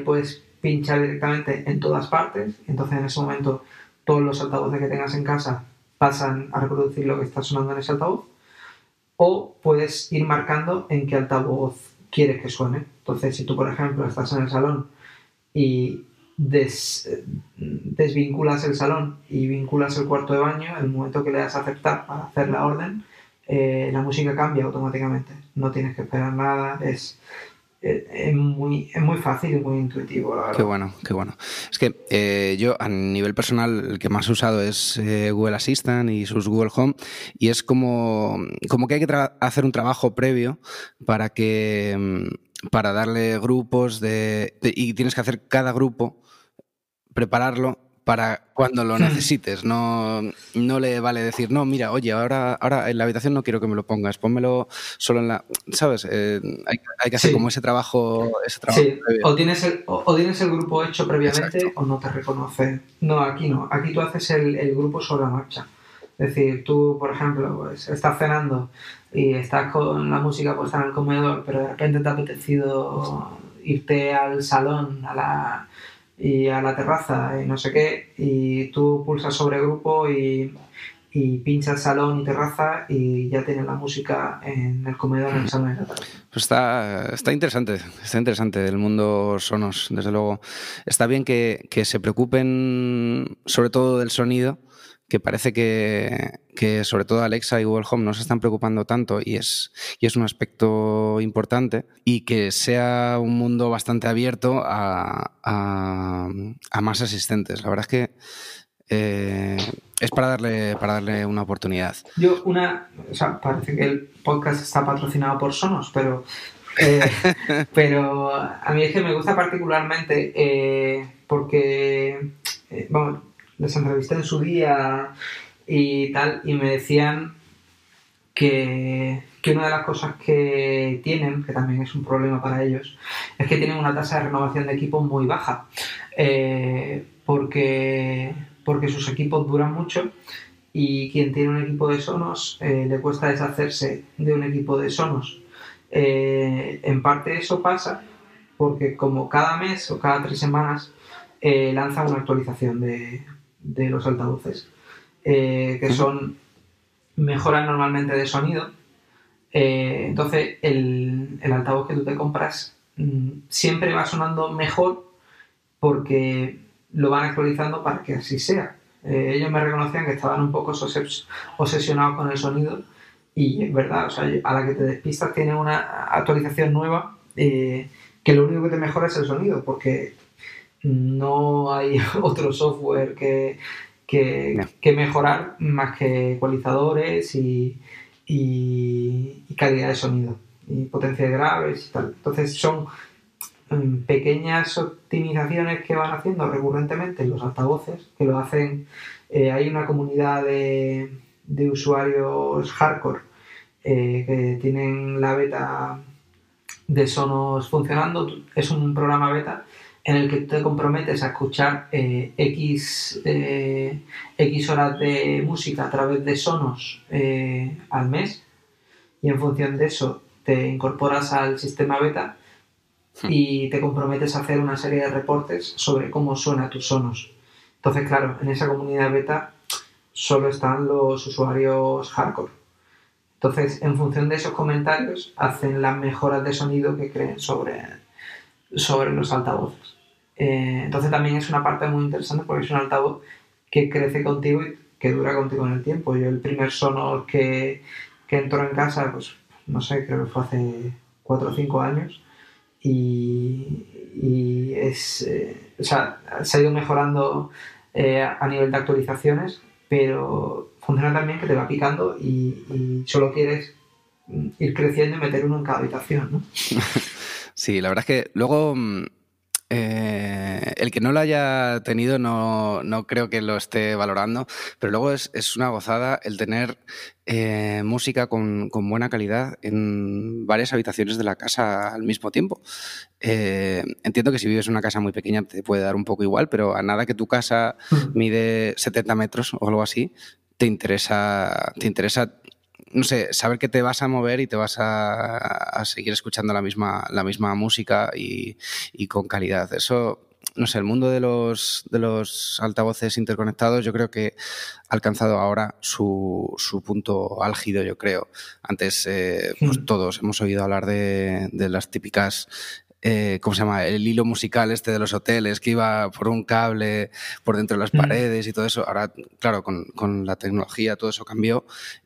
pinchar directamente en todas partes. Entonces en ese momento todos los altavoces que tengas en casa pasan a reproducir lo que está sonando en ese altavoz. O puedes ir marcando en qué altavoz quieres que suene. Entonces, si tú, por ejemplo, estás en el salón y desvinculas el salón y vinculas el cuarto de baño, el momento que le das a aceptar para hacer la orden, eh, la música cambia automáticamente. No tienes que esperar nada, es, es muy, es muy fácil y muy intuitivo, la verdad. Qué bueno, qué bueno. Es que eh, yo a nivel personal el que más he usado es eh, Google Assistant y sus Google Home y es como, como que hay que hacer un trabajo previo para que mm, para darle grupos de, y tienes que hacer cada grupo prepararlo para cuando lo hmm. necesites. No, no le vale decir, no, mira, oye, ahora, ahora en la habitación no quiero que me lo pongas, pónmelo solo en la. ¿Sabes? Eh, hay, que hacer como ese trabajo. Ese trabajo sí. o, tienes el, o, tienes el grupo hecho previamente o no te reconoce. No, aquí no. Aquí tú haces el, el grupo sobre la marcha. Es decir, tú, por ejemplo, pues, estás cenando y estás con la música puesta en el comedor, pero de repente te ha apetecido irte al salón, a la y a la terraza y no sé qué, y tú pulsas sobre grupo y, y pincha salón y terraza y ya tiene la música en el comedor en el salón de la tarde. Pues está, está interesante, está interesante el mundo Sonos, desde luego. Está bien que, que se preocupen sobre todo del sonido, que parece que, que, sobre todo Alexa y Google Home no se están preocupando tanto y es, y es un aspecto importante y que sea un mundo bastante abierto a, a, a más asistentes. La verdad es que eh, es para darle, para darle una oportunidad. Yo, una. O sea, parece que el podcast está patrocinado por Sonos, pero. Eh, pero a mí es que me gusta particularmente eh, porque. bueno, les entrevisté en su día y tal, y me decían que, que, una de las cosas que tienen, que también es un problema para ellos, es que tienen una tasa de renovación de equipos muy baja. porque porque sus equipos duran mucho y quien tiene un equipo de Sonos eh, le cuesta deshacerse de un equipo de Sonos. Eh, en parte eso pasa porque como cada mes o cada tres semanas eh, lanza una actualización de, los altavoces, que son mejoras normalmente de sonido. entonces el, el, altavoz que tú te compras mm, siempre va sonando mejor porque lo van actualizando para que así sea. Eh, ellos me reconocían que estaban un poco obsesionados con el sonido y es verdad, o sea, a la que te despistas tiene una actualización nueva eh, que lo único que te mejora es el sonido porque no hay otro software que, que, mejorar más que ecualizadores y, y, y calidad de sonido y potencia de graves y tal. Entonces son pequeñas optimizaciones que van haciendo recurrentemente los altavoces, que lo hacen, eh, hay una comunidad de, usuarios hardcore eh, que tienen la beta de Sonos funcionando, es un programa beta en el que te comprometes a escuchar eh, X, X horas de música a través de Sonos al mes y en función de eso te incorporas al sistema beta Hmm. y te comprometes a hacer una serie de reportes sobre cómo suena tus sonos. Entonces, claro, en esa comunidad beta solo están los usuarios hardcore. Entonces, en función de esos comentarios, hacen las mejoras de sonido que creen sobre, sobre los altavoces. Eh, entonces, también es una parte muy interesante porque es un altavoz que crece contigo y que dura contigo en el tiempo. Yo, el primer sonor que, que entró en casa, pues no sé, creo que fue hace 4 o 5 años y, es, eh, o sea, se ha ido mejorando eh, a nivel de actualizaciones, pero funciona también que te va picando y, solo quieres ir creciendo y meter uno en cada habitación, ¿no? Sí, la verdad es que luego mm, eh, el que no lo haya tenido no, creo que lo esté valorando, pero luego es, una gozada el tener eh, música con, buena calidad en varias habitaciones de la casa al mismo tiempo. Eh, entiendo que si vives en una casa muy pequeña te puede dar un poco igual, pero a nada que tu casa mm. mide 70 metros o algo así, te interesa, te interesa no sé, saber que te vas a mover y te vas a, seguir escuchando la misma, la misma música y, con calidad. Eso, no sé, el mundo de los, de los altavoces interconectados yo creo que ha alcanzado ahora su, punto álgido, yo creo. Antes eh, pues hmm. todos hemos oído hablar de, las típicas eh, ¿cómo se llama? El hilo musical este de los hoteles que iba por un cable por dentro de las hmm. paredes y todo eso. Ahora, claro, con, con, la tecnología todo eso cambió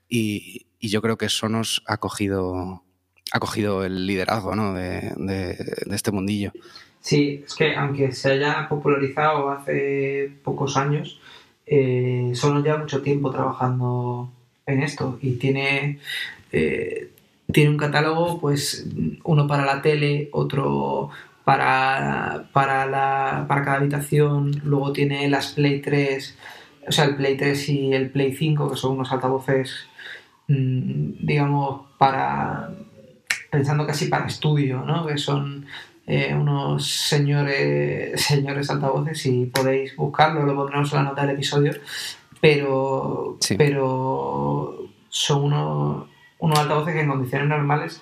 y, y yo creo que Sonos ha cogido, ha cogido el liderazgo ¿no? de, de, este mundillo. Sí, es que aunque se haya popularizado hace pocos años, eh, Sonos lleva mucho tiempo trabajando en esto y tiene, eh, tiene un catálogo, pues uno para la tele, otro para, para, la, para cada habitación, luego tiene las Play 3, o sea, el Play 3 y el Play 5, que son unos altavoces digamos, para pensando casi para estudio, ¿no? Que son eh, unos señores, señores altavoces, si podéis buscarlo, lo pondremos en la nota del episodio, pero, pero son unos, unos altavoces que en condiciones normales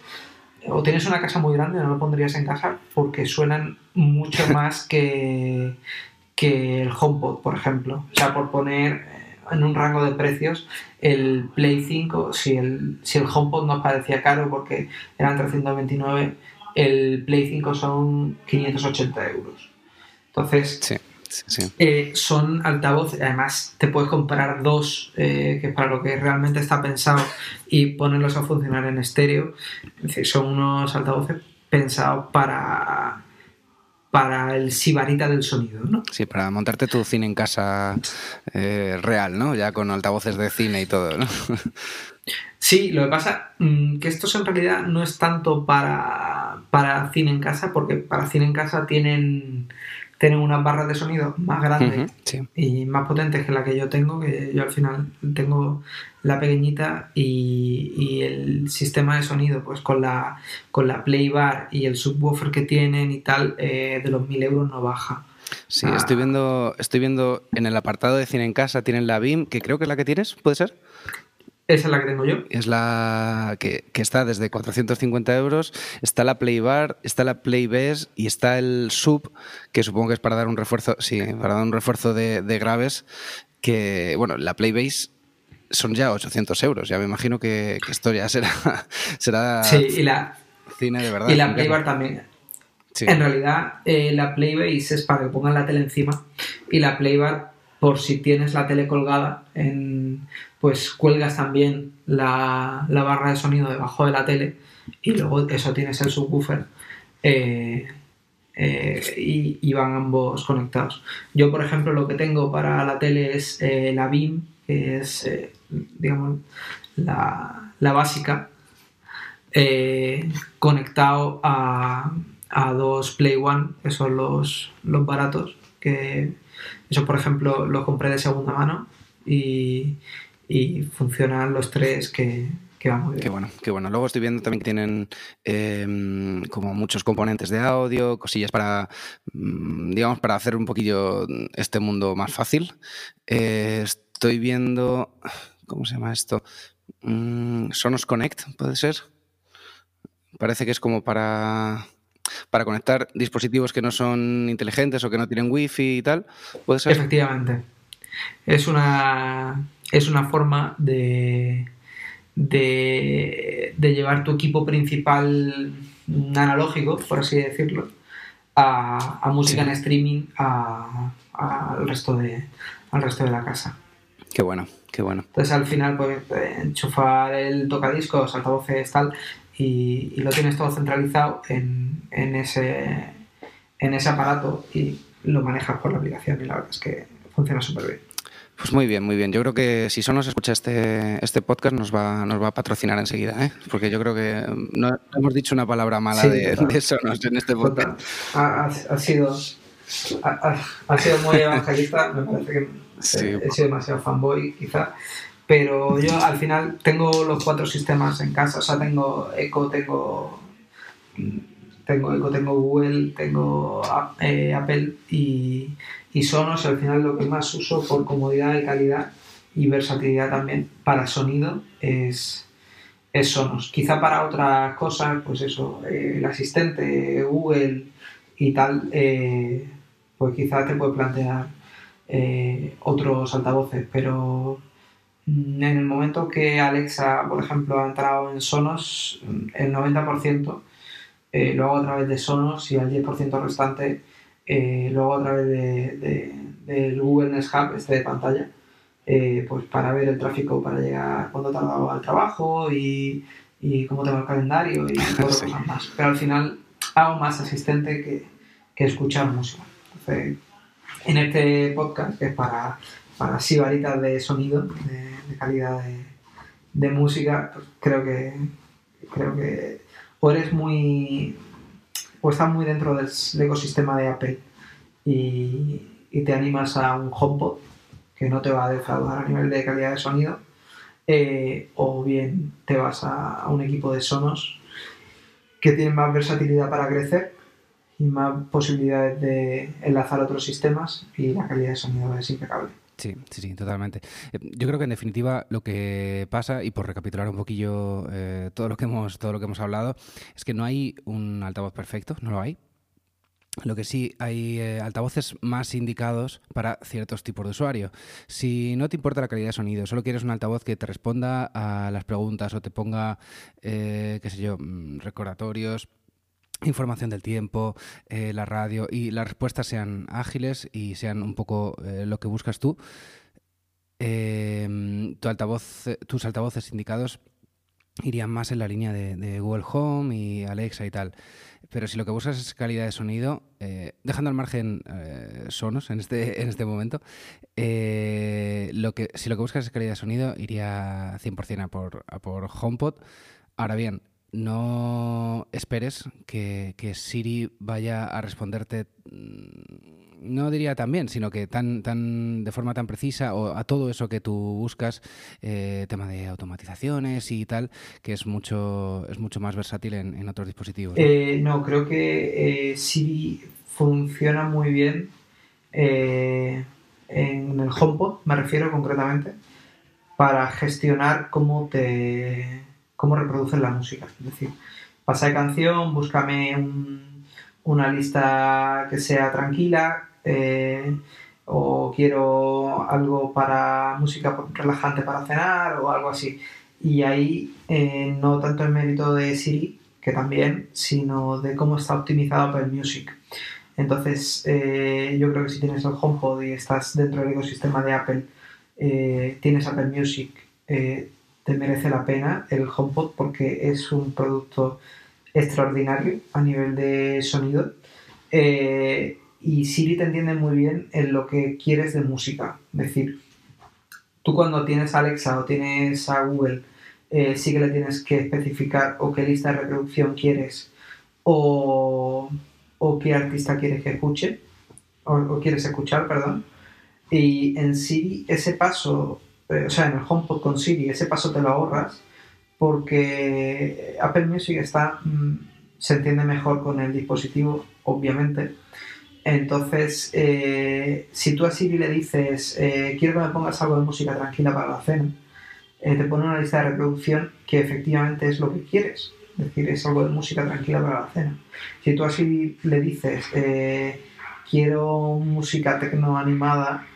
o tienes una casa muy grande no lo pondrías en casa porque suenan mucho más que, que el HomePod, por ejemplo. O sea, por poner en un rango de precios, el Play 5, si el, si el HomePod nos parecía caro porque eran 329, el Play 5 son 580 euros. Entonces, eh, son altavoces, además te puedes comprar dos, eh, que es para lo que realmente está pensado, y ponerlos a funcionar en estéreo. Es decir, son unos altavoces pensados para para el sibarita del sonido, ¿no? Sí, para montarte tu cine en casa eh, real, ¿no? Ya con altavoces de cine y todo, ¿no? Sí, lo que pasa mm, que estos en realidad no es tanto para, para cine en casa, porque para cine en casa tienen tienen unas barras de sonido más grandes y más potentes que la que yo tengo, que yo al final tengo la pequeñita y, el sistema de sonido, pues con la, con la playbar y el subwoofer que tienen y tal, eh, de los 1000 euros no baja. Sí, estoy viendo, estoy viendo en el apartado de cine en casa tienen la BIM, que creo que es la que tienes, ¿puede ser? Esa es la que tengo yo. Es la que, está desde 450 euros. Está la Playbar, está la Playbase y está el Sub, que supongo que es para dar un refuerzo, sí, para dar un refuerzo de, graves. Que, bueno, la Playbase son ya 800 euros. Ya me imagino que, esto ya será, será sí, y la, cine de verdad. Y la Playbar también. En realidad, eh, la Playbase es para que pongan la tele encima y la Playbar por si tienes la tele colgada, en, pues cuelgas también la, barra de sonido debajo de la tele y luego eso tienes el subwoofer eh, eh, y, van ambos conectados. Yo, por ejemplo, lo que tengo para la tele es eh, la BIM, que es, digamos, la, básica, conectado a, a, dos Play One, que son los, los baratos, que eso, por ejemplo, lo compré de segunda mano y, funcionan los tres que, que van muy bien. Qué bueno, qué bueno. Luego estoy viendo también que tienen em, como muchos componentes de audio, cosillas para, mm, digamos, para hacer un poquillo este mundo más fácil. Eh, estoy viendo, ¿cómo se llama esto? Mm, Sonos Connect, ¿puede ser? Parece que es como para para conectar dispositivos que no son inteligentes o que no tienen wifi y tal. ¿Puede ser? Efectivamente. Es una, es una forma de, de, llevar tu equipo principal analógico, por así decirlo, a, música en streaming al resto de al resto de la casa. Qué bueno, qué bueno. Entonces al final pues enchufar el tocadiscos, altavoces tal y, lo tienes todo centralizado en, en, ese, en ese aparato y lo manejas por la aplicación y la verdad es que funciona súper bien. Pues muy bien, muy bien. Yo creo que si Sonos escucha este, este podcast nos va, nos va a patrocinar enseguida, ¿eh? porque yo creo que no hemos dicho una palabra mala de, Sonos en este podcast. Ha, ha, sido, ha, sido muy evangelista, me parece que he sido demasiado fanboy quizá, pero yo al final tengo los cuatro sistemas en casa, o sea, tengo Echo, tengo, tengo Echo, tengo Google, tengo eh, Apple y, y Sonos, al final lo que más uso por comodidad y calidad y versatilidad también para sonido es, Sonos. Quizá para otras cosas, pues eso, eh, el asistente, Google y tal, eh, pues quizá te puede plantear otros altavoces, pero en el momento que Alexa, por ejemplo, ha entrado en Sonos, el 90% eh, lo hago a través de Sonos y el 10% restante eh, lo hago a través de, del Google Nest Hub, este de pantalla, eh, pues para ver el tráfico para llegar cuando he tardado al trabajo y, y cómo tengo el calendario y todo cosas más. Pero al final hago más asistente que, que escuchar música. Entonces, en este podcast, que es para, para varitas de sonido, de, de calidad de, música, pues creo que creo que o eres muy o estás muy dentro del, ecosistema de Apple y, te animas a un HomePod que no te va a defraudar a nivel de calidad de sonido eh, o bien te vas a, un equipo de Sonos que tiene más versatilidad para crecer y más posibilidades de enlazar otros sistemas y la calidad de sonido es impecable. Sí, sí, sí, totalmente. Eh, yo creo que en definitiva lo que pasa, y por recapitular un poquillo eh, todo lo que hemos, todo lo que hemos hablado, es que no hay un altavoz perfecto, no lo hay. Lo que sí, hay eh, altavoces más indicados para ciertos tipos de usuario. Si no te importa la calidad de sonido, solo quieres un altavoz que te responda a las preguntas o te ponga, qué sé yo, mm, recordatorios, información del tiempo, eh, la radio y las respuestas sean ágiles y sean un poco lo que buscas tú, tu altavoz, tus altavoces indicados irían más en la línea de, Google Home y Alexa y tal. Pero si lo que buscas es calidad de sonido, eh, dejando al margen eh, Sonos en este, en este momento, eh, lo que, si lo que buscas es calidad de sonido, iría 100% a por, a por HomePod. Ahora bien, no esperes que, Siri vaya a responderte, mm, no diría tan bien, sino que tan, tan de forma tan precisa o a todo eso que tú buscas, eh, tema de automatizaciones y tal, que es mucho, es mucho más versátil en, otros dispositivos. ¿no? Eh, creo que eh, Siri funciona muy bien en el HomePod, me refiero concretamente, para gestionar cómo te cómo reproducen la música. Es decir, pasa de canción, búscame una lista que sea tranquila eh, o quiero algo para música relajante para cenar o algo así. Y ahí eh, no tanto el mérito de Siri, que también, sino de cómo está optimizado el Music. Entonces, eh, yo creo que si tienes el HomePod y estás dentro del ecosistema de Apple, tienes Apple Music, te merece la pena el HomePod porque es un producto extraordinario a nivel de sonido. Eh, y Siri te entiende muy bien en lo que quieres de música. Es decir, tú cuando tienes Alexa o tienes a Google, eh, sí que le tienes que especificar o qué lista de reproducción quieres o, qué artista quieres que escuche o, o quieres escuchar, perdón. Y en Siri ese paso o sea, en el HomePod con Siri, ese paso te lo ahorras porque Apple Music está, mm, se entiende mejor con el dispositivo, obviamente. Entonces, eh, si tú a Siri le dices, eh, quiero que me pongas algo de música tranquila para la cena, te pone una lista de reproducción que efectivamente es lo que quieres. Es decir, es algo de música tranquila para la cena. Si tú a Siri le dices, quiero música tecno animada,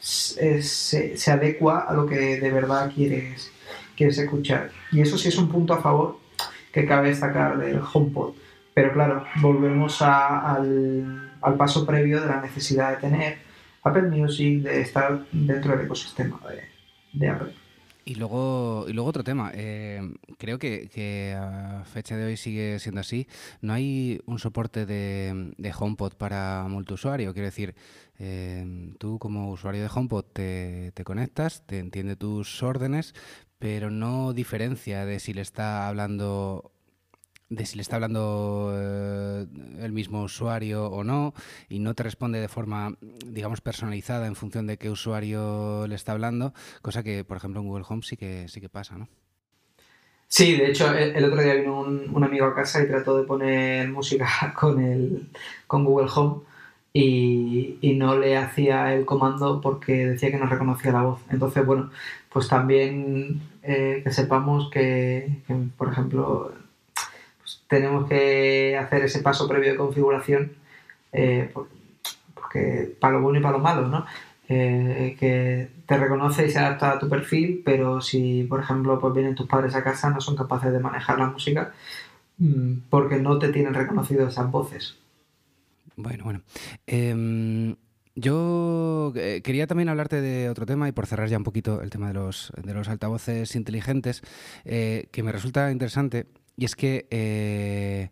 se, adecua a lo que de verdad quieres, quieres escuchar. Y eso sí es un punto a favor que cabe destacar del HomePod. Pero claro, volvemos al, paso previo de la necesidad de tener Apple Music, de estar dentro del ecosistema de Apple. Y luego, y luego otro tema, eh, creo que, a fecha de hoy sigue siendo así. No hay un soporte de, de HomePod para multiusuario. Quiero decir, eh, tú como usuario de HomePod te, te, conectas, te entiende tus órdenes, pero no diferencia de si le está hablando de si le está hablando eh, el mismo usuario o no y no te responde de forma, digamos, personalizada en función de qué usuario le está hablando, cosa que, por ejemplo, en Google Home sí que, sí que pasa, ¿no? Sí, de hecho, el, otro día vino un, amigo a casa y trató de poner música con, el, con Google Home y, no le hacía el comando porque decía que no reconocía la voz. Entonces, bueno, pues también eh, que sepamos que, por ejemplo, tenemos que hacer ese paso previo de configuración, eh, porque para lo bueno y para lo malo, ¿no? Eh, que te reconoce y se adapta a tu perfil, pero si, por ejemplo, pues vienen tus padres a casa, no son capaces de manejar la música mm, porque no te tienen reconocido esas voces. Bueno, bueno. Em, yo eh, quería también hablarte de otro tema y por cerrar ya un poquito el tema de los, de los altavoces inteligentes, que me resulta interesante y es que eh,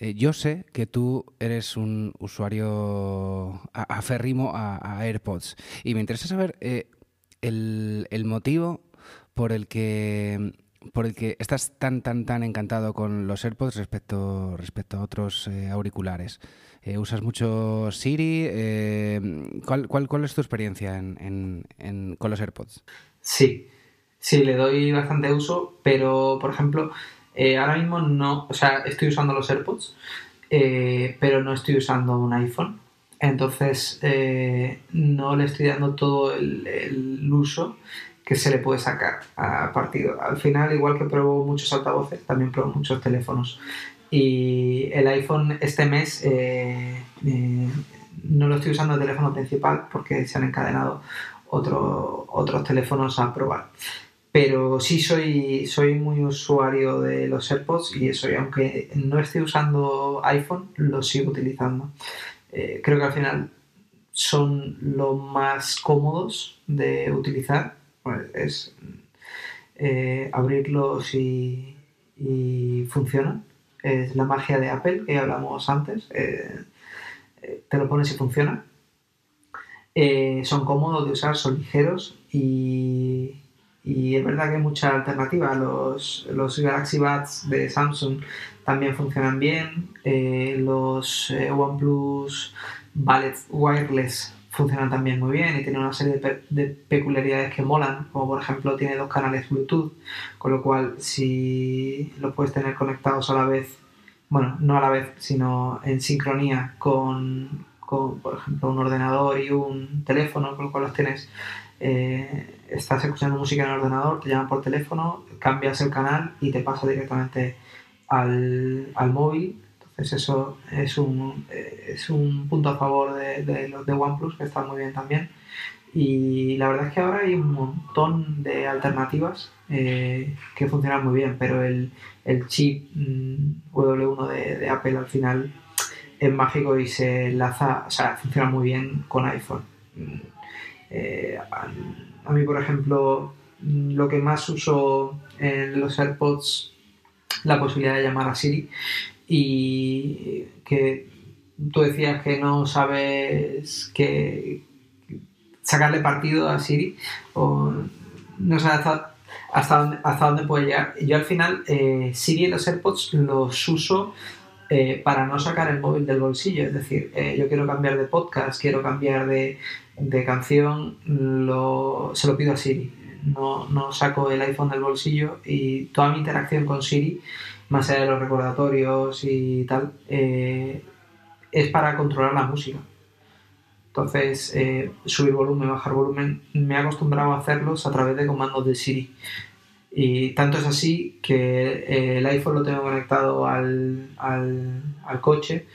eh, yo sé que tú eres un usuario aferrimo a, AirPods y me interesa saber eh, el, motivo por el que por el que estás tan tan tan encantado con los AirPods respecto respecto a otros auriculares. ¿Usas mucho Siri? ¿cuál, cuál, es tu experiencia con los AirPods? Sí, sí, le doy bastante uso, pero por ejemplo, eh, ahora mismo no, o sea, estoy usando los AirPods, eh, pero no estoy usando un iPhone. Entonces, eh, no le estoy dando todo el, uso que se le puede sacar a partido. Al final, igual que pruebo muchos altavoces, también pruebo muchos teléfonos. Y el iPhone este mes no lo estoy usando de teléfono principal porque se han encadenado otros teléfonos a probar. Pero sí soy, soy muy usuario de los AirPods y eso, y aunque no esté usando iPhone, lo sigo utilizando. Eh, creo que al final son los más cómodos de utilizar. Pues es eh, abrirlos y, y funcionan. Es la magia de Apple que hablamos antes. Eh, te lo pones y funciona. son cómodos de usar, son ligeros y y es verdad que hay mucha alternativa. Los, los Galaxy Buds de Samsung también funcionan bien. Eh, los eh, OnePlus Ballet Wireless funcionan también muy bien y tienen una serie de, peculiaridades que molan, como por ejemplo tiene dos canales Bluetooth, con lo cual si los puedes tener conectados a la vez, bueno, no a la vez, sino en sincronía con, con por ejemplo, un ordenador y un teléfono, con lo cual los tienes eh, estás escuchando música en el ordenador, te llaman por teléfono, cambias el canal y te pasa directamente al, móvil. Entonces eso es un, eh, es un punto a favor de, los de OnePlus que está muy bien también. Y la verdad es que ahora hay un montón de alternativas eh, que funcionan muy bien, pero el, chip mm, W1 de, de, Apple al final es mágico y se enlaza, o sea, funciona muy bien con iPhone. Eh, a, mí, por ejemplo, lo que más uso en los AirPods, la posibilidad de llamar a Siri y que tú decías que no sabes que sacarle partido a Siri o no sabes hasta, dónde, hasta dónde puede llegar. Yo al final eh, Siri en los AirPods los uso eh, para no sacar el móvil del bolsillo. Es decir, yo quiero cambiar de podcast, quiero cambiar de, de canción lo, se lo pido a Siri. No, no, saco el iPhone del bolsillo y toda mi interacción con Siri, más allá de los recordatorios y tal, eh, es para controlar la música. Entonces, eh, subir volumen, bajar volumen, me he acostumbrado a hacerlos a través de comandos de Siri. Y tanto es así que eh, el iPhone lo tengo conectado al, al, al coche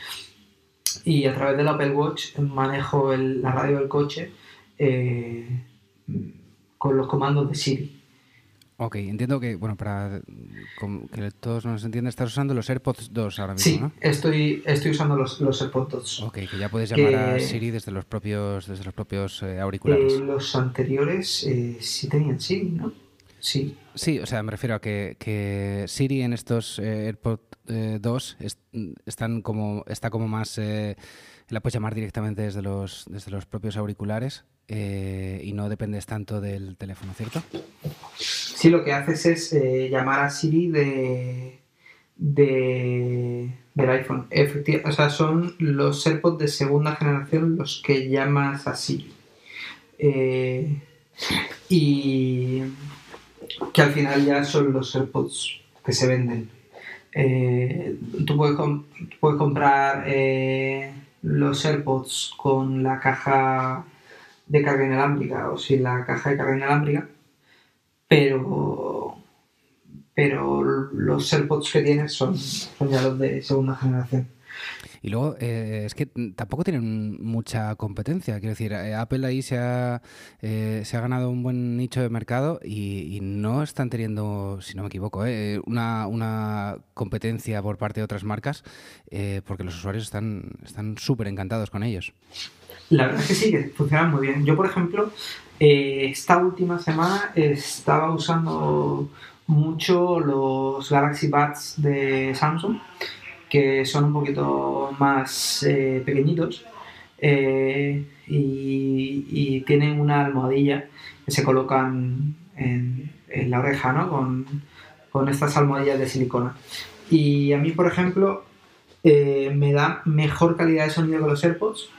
y a través del Apple Watch manejo la radio del coche eh, con los comandos de Siri. Ok, entiendo que, bueno, para que todos nos entiendan, estás usando los AirPods 2 ahora mismo, sí, ¿no? estoy, estoy usando los, los AirPods 2. Ok, que ya puedes llamar a Siri desde los propios, desde los propios eh, auriculares. Eh, los anteriores sí tenían Siri, ¿no? Sí. Sí, o sea, me refiero a que, Siri en estos eh, AirPods 2 eh, están como, está como más... Eh, la puedes llamar directamente desde los, desde los propios auriculares y no dependes tanto del teléfono, ¿cierto? Sí, lo que haces es llamar a Siri de, de, del iPhone. Efectivamente, o sea, son los AirPods de segunda generación los que llamas a Siri. y que al final ya son los AirPods que se venden. Eh, tú, puedes puedes comprar eh, los AirPods con la caja de carga inalámbrica o sin la caja de carga inalámbrica, pero, pero los AirPods que tienes son, son ya los de segunda generación. Y luego eh, es que tampoco tienen mucha competencia. Quiero decir, eh, Apple ahí se ha, eh, se ha ganado un buen nicho de mercado y, no están teniendo, si no me equivoco, una, una, competencia por parte de otras marcas porque los usuarios están súper encantados con ellos. La verdad es que sí, que funcionan muy bien. Yo, por ejemplo, esta última semana estaba usando mucho los Galaxy Buds de Samsung que son un poquito más eh, pequeñitos eh, y, tienen una almohadilla que se colocan en, la oreja, ¿no? Con, estas almohadillas de silicona. Y a mí, por ejemplo, eh, me da mejor calidad de sonido que los AirPods,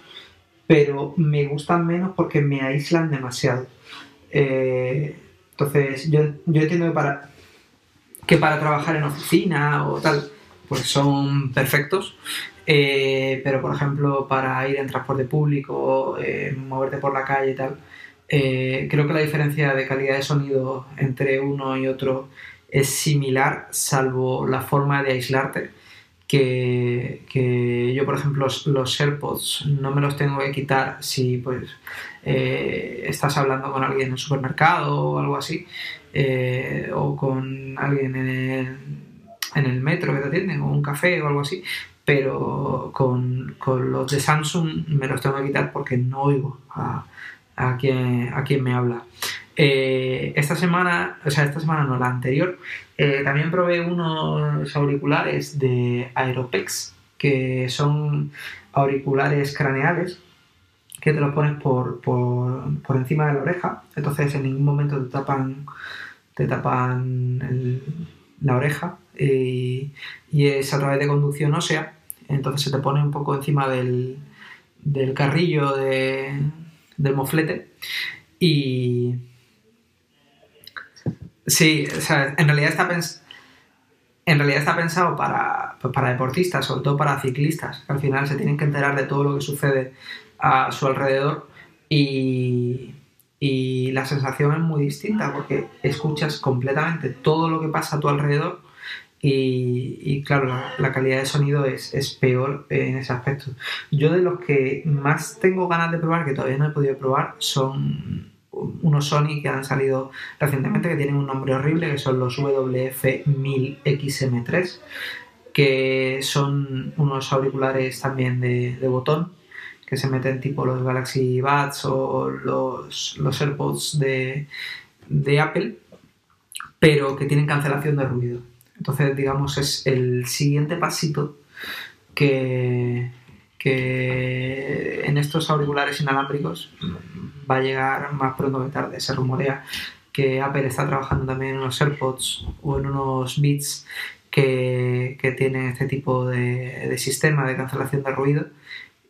pero me gustan menos porque me aíslan demasiado. entonces, yo, yo entiendo que para, que para trabajar en oficina o tal, pues son perfectos. Eh, pero por ejemplo para ir en transporte público, eh, moverte por la calle y tal, eh, creo que la diferencia de calidad de sonido entre uno y otro es similar, salvo la forma de aislarte, que, yo, por ejemplo, los, AirPods no me los tengo que quitar si pues estás hablando con alguien en el supermercado o algo así, o con alguien en el, en el metro que te atienden, o un café o algo así, pero con, los de Samsung me los tengo que quitar porque no oigo a, a, quien, a quien me habla. Eh, esta semana, o sea, esta semana no, la anterior, eh, también probé unos auriculares de Aeropex, que son auriculares craneales que te los pones por, encima de la oreja, entonces en ningún momento te tapan, te tapan la oreja y, es a través de conducción ósea, entonces se te pone un poco encima del, carrillo del moflete y Sí, en realidad está, en realidad está pensado para, pues, para deportistas, sobre todo para ciclistas, que al final se tienen que enterar de todo lo que sucede a su alrededor y, la sensación es muy distinta porque escuchas completamente todo lo que pasa a tu alrededor y, claro, la, calidad de sonido es, es, peor en ese aspecto. Yo de los que más tengo ganas de probar, que todavía no he podido probar, son unos Sony que han salido recientemente que tienen un nombre horrible, que son los WF-1000XM3, que son unos auriculares también de, botón, que se meten tipo los Galaxy Buds o los, los AirPods de, de Apple, pero que tienen cancelación de ruido. Entonces, digamos, es el siguiente pasito que, que en estos auriculares inalámbricos va a llegar más pronto que tarde. Se rumorea que Apple está trabajando también en unos AirPods o en unos Beats que, que tienen este tipo de, sistema de cancelación de ruido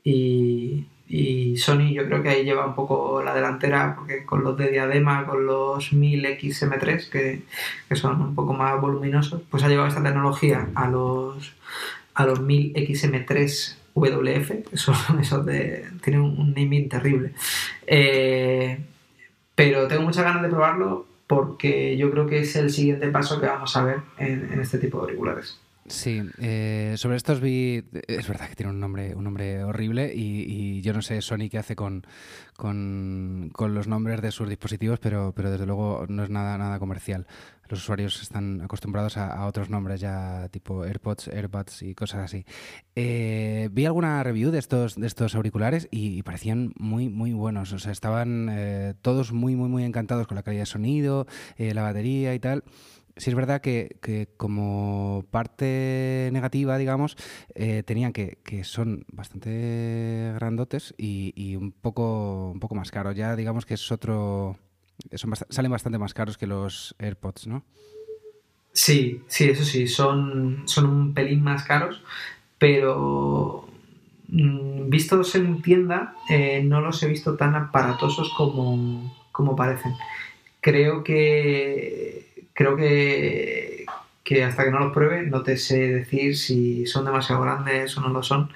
y, Sony yo creo que ahí lleva un poco la delantera porque con los de diadema, con los 1000XM3 que, que son un poco más voluminosos, pues ha llevado esta tecnología a los, a los 1000XM3 WF, eso, eso de, tiene un, naming terrible. Eh, pero tengo muchas ganas de probarlo porque yo creo que es el siguiente paso que vamos a ver en este tipo de auriculares. Sí, eh, sobre estos vi. Es verdad que tiene un nombre, un nombre horrible y, yo no sé Sony qué hace con, con, los nombres de sus dispositivos, pero, pero desde luego no es nada, nada comercial. Los usuarios están acostumbrados a, otros nombres ya, tipo AirPods, AirBuds y cosas así. Eh, vi alguna review de estos, de estos auriculares y, parecían muy, muy buenos. O sea, estaban eh, todos muy, muy, muy encantados con la calidad de sonido, la batería y tal sí es verdad que, como parte negativa, digamos, eh, tenían que, que son bastante grandotes y, un, poco, un poco más caros. Ya digamos que es otro... Salen bastante más caros que los AirPods, ¿no? Sí, sí, eso sí, son, son un pelín más caros, pero mm, vistos en tienda eh, no los he visto tan aparatosos como, como parecen. Creo que creo que, hasta que no los pruebe no te sé decir si son demasiado grandes o no lo son,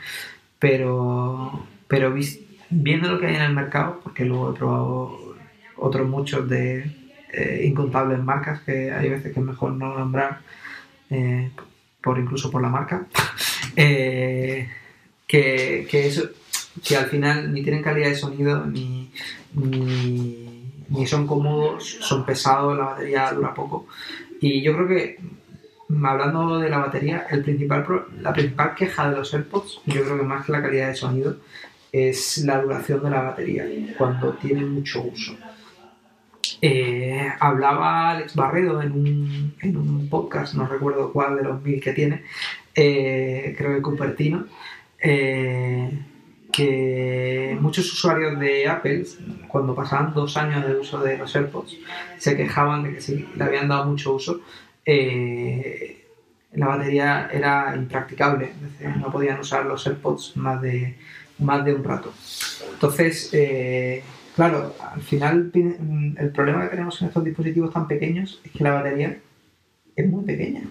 pero, pero viendo lo que hay en el mercado, porque luego he probado otros muchos de eh, incontables marcas que hay veces que es mejor no nombrar, eh, por incluso por la marca, eh, que, eso, que al final ni tienen calidad de sonido ni ni son cómodos, son pesados, la batería dura poco. Y yo creo que, hablando de la batería, el principal, la principal queja de los AirPods, yo creo que más que la calidad de sonido, es la duración de la batería, cuando tiene mucho uso. Eh, hablaba Alex Barredo en un, en un, podcast, no recuerdo cuál de los mil que tiene, eh, creo que Cupertino, eh, que muchos usuarios de Apple, cuando pasaban dos años de uso de los AirPods, se quejaban de que si le habían dado mucho uso, eh, la batería era impracticable, no podían usar los AirPods más de, más de un rato. Entonces, eh, claro, al final el problema que tenemos en estos dispositivos tan pequeños es que la batería es muy pequeña.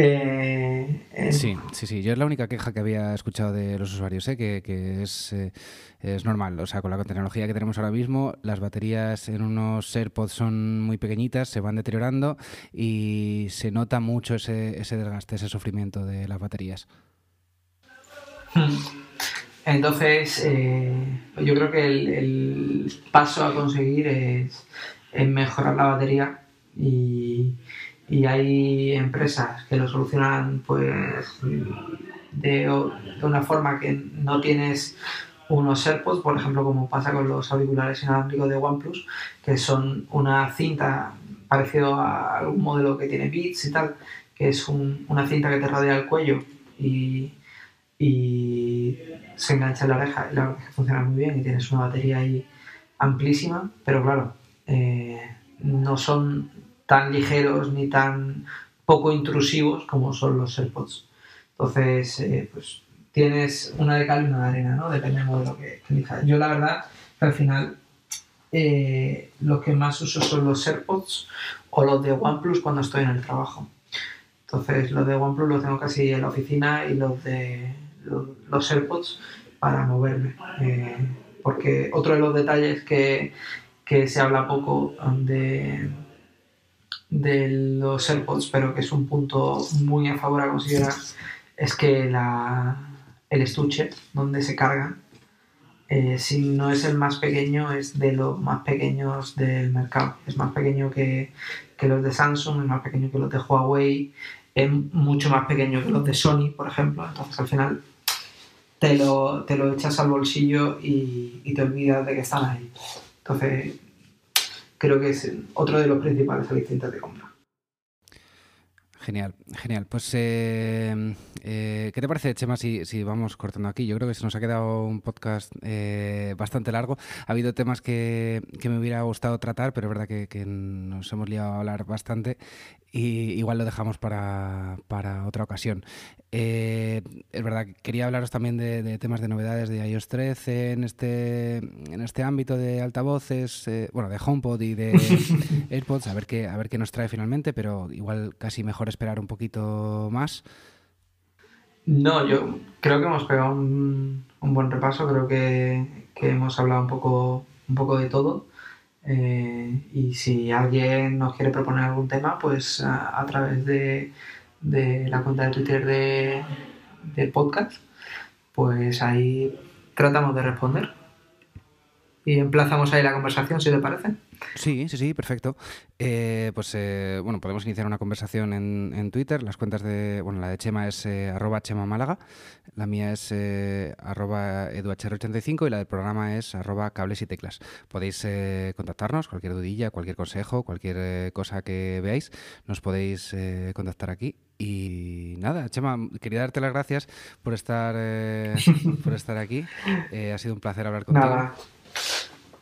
Eh, sí, sí, sí. Yo es la única queja que había escuchado de los usuarios, ¿eh? que, es, eh, es, normal. O sea, con la tecnología que tenemos ahora mismo, las baterías en unos AirPods son muy pequeñitas, se van deteriorando y se nota mucho ese, ese desgaste, ese sufrimiento de las baterías. Hmm. Entonces, yo creo que el, paso a conseguir es mejorar la batería y y hay empresas que lo solucionan pues de, una forma que no tienes unos AirPods, por ejemplo, como pasa con los auriculares inalámbricos de OnePlus, que son una cinta parecido a algún modelo que tiene Beats y tal, que es una cinta que te rodea el cuello y, se engancha en la oreja. Y la verdad es que funciona muy bien y tienes una batería ahí amplísima, pero claro, eh, no son tan ligeros ni tan poco intrusivos como son los AirPods. Entonces, eh, pues tienes una de cal y una de arena, ¿no? Depende de lo que elijas. Yo la verdad, al final, eh, lo que más uso son los AirPods o los de OnePlus cuando estoy en el trabajo. Entonces, los de OnePlus los tengo casi en la oficina y los de los, AirPods para moverme. Eh, porque otro de los detalles que, que se habla poco de de los AirPods, pero que es un punto muy a favor a considerar, es que la, el estuche donde se cargan, eh, si no es el más pequeño, es de los más pequeños del mercado. Es más pequeño que, los de Samsung, es más pequeño que los de Huawei, es mucho más pequeño que los de Sony, por ejemplo. Entonces al final te lo, te lo echas al bolsillo y, y te olvidas de que están ahí. Entonces creo que es otro de los principales alicientes de compra. Genial, genial. Pues, eh, eh, ¿qué te parece, Chema, si, si, vamos cortando aquí? Yo creo que se nos ha quedado un podcast eh, bastante largo. Ha habido temas que, que, me hubiera gustado tratar, pero es verdad que, que, nos hemos liado a hablar bastante y igual lo dejamos para, otra ocasión. Eh, es verdad, quería hablaros también de, temas de novedades de iOS 13 en este, en este ámbito de altavoces, eh, bueno, de HomePod y de AirPods, a ver, qué, a ver qué nos trae finalmente, pero igual casi mejor esperar un poquito más. No, yo creo que hemos pegado un, buen repaso, creo que, que, hemos hablado un poco, un poco de todo. Eh, y si alguien nos quiere proponer algún tema, pues a, través de, la cuenta de Twitter de, del podcast, pues ahí tratamos de responder. Y emplazamos ahí la conversación, si te parece. Sí, sí, sí, perfecto. Eh, pues eh, bueno, podemos iniciar una conversación en, en, Twitter. Las cuentas de, bueno, la de Chema es eh, arroba Chema Málaga, la mía es arroba eduhr85 y la del programa es arroba cables y teclas. Podéis contactarnos, cualquier dudilla, cualquier consejo, cualquier cosa que veáis, nos podéis contactar aquí. Y nada, Chema, quería darte las gracias por estar, por estar aquí. ha sido un placer hablar contigo. Nada.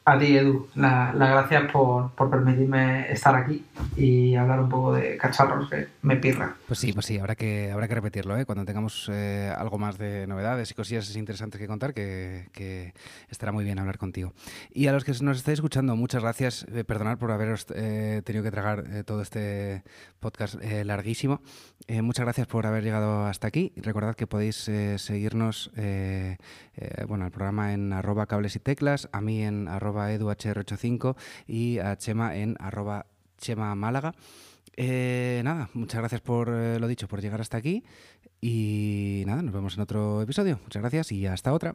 A ti, Edu, las gracias por, permitirme estar aquí y hablar un poco de cacharros que me pirra. Pues sí, pues sí, habrá que, habrá que repetirlo, ¿eh? cuando tengamos eh, algo más de novedades y cosillas interesantes que contar, que, estará muy bien hablar contigo. Y a los que nos estáis escuchando, muchas gracias. Eh, perdonad por haberos eh, tenido que tragar todo este podcast larguísimo. Muchas gracias por haber llegado hasta aquí. Recordad que podéis seguirnos, bueno, el programa en arroba cables y teclas, a mí en arroba eduhr85 y a Chema en arroba Chema Málaga. Eh, nada, muchas gracias por eh, lo dicho, por llegar hasta aquí y nada, nos vemos en otro episodio. Muchas gracias y hasta otra.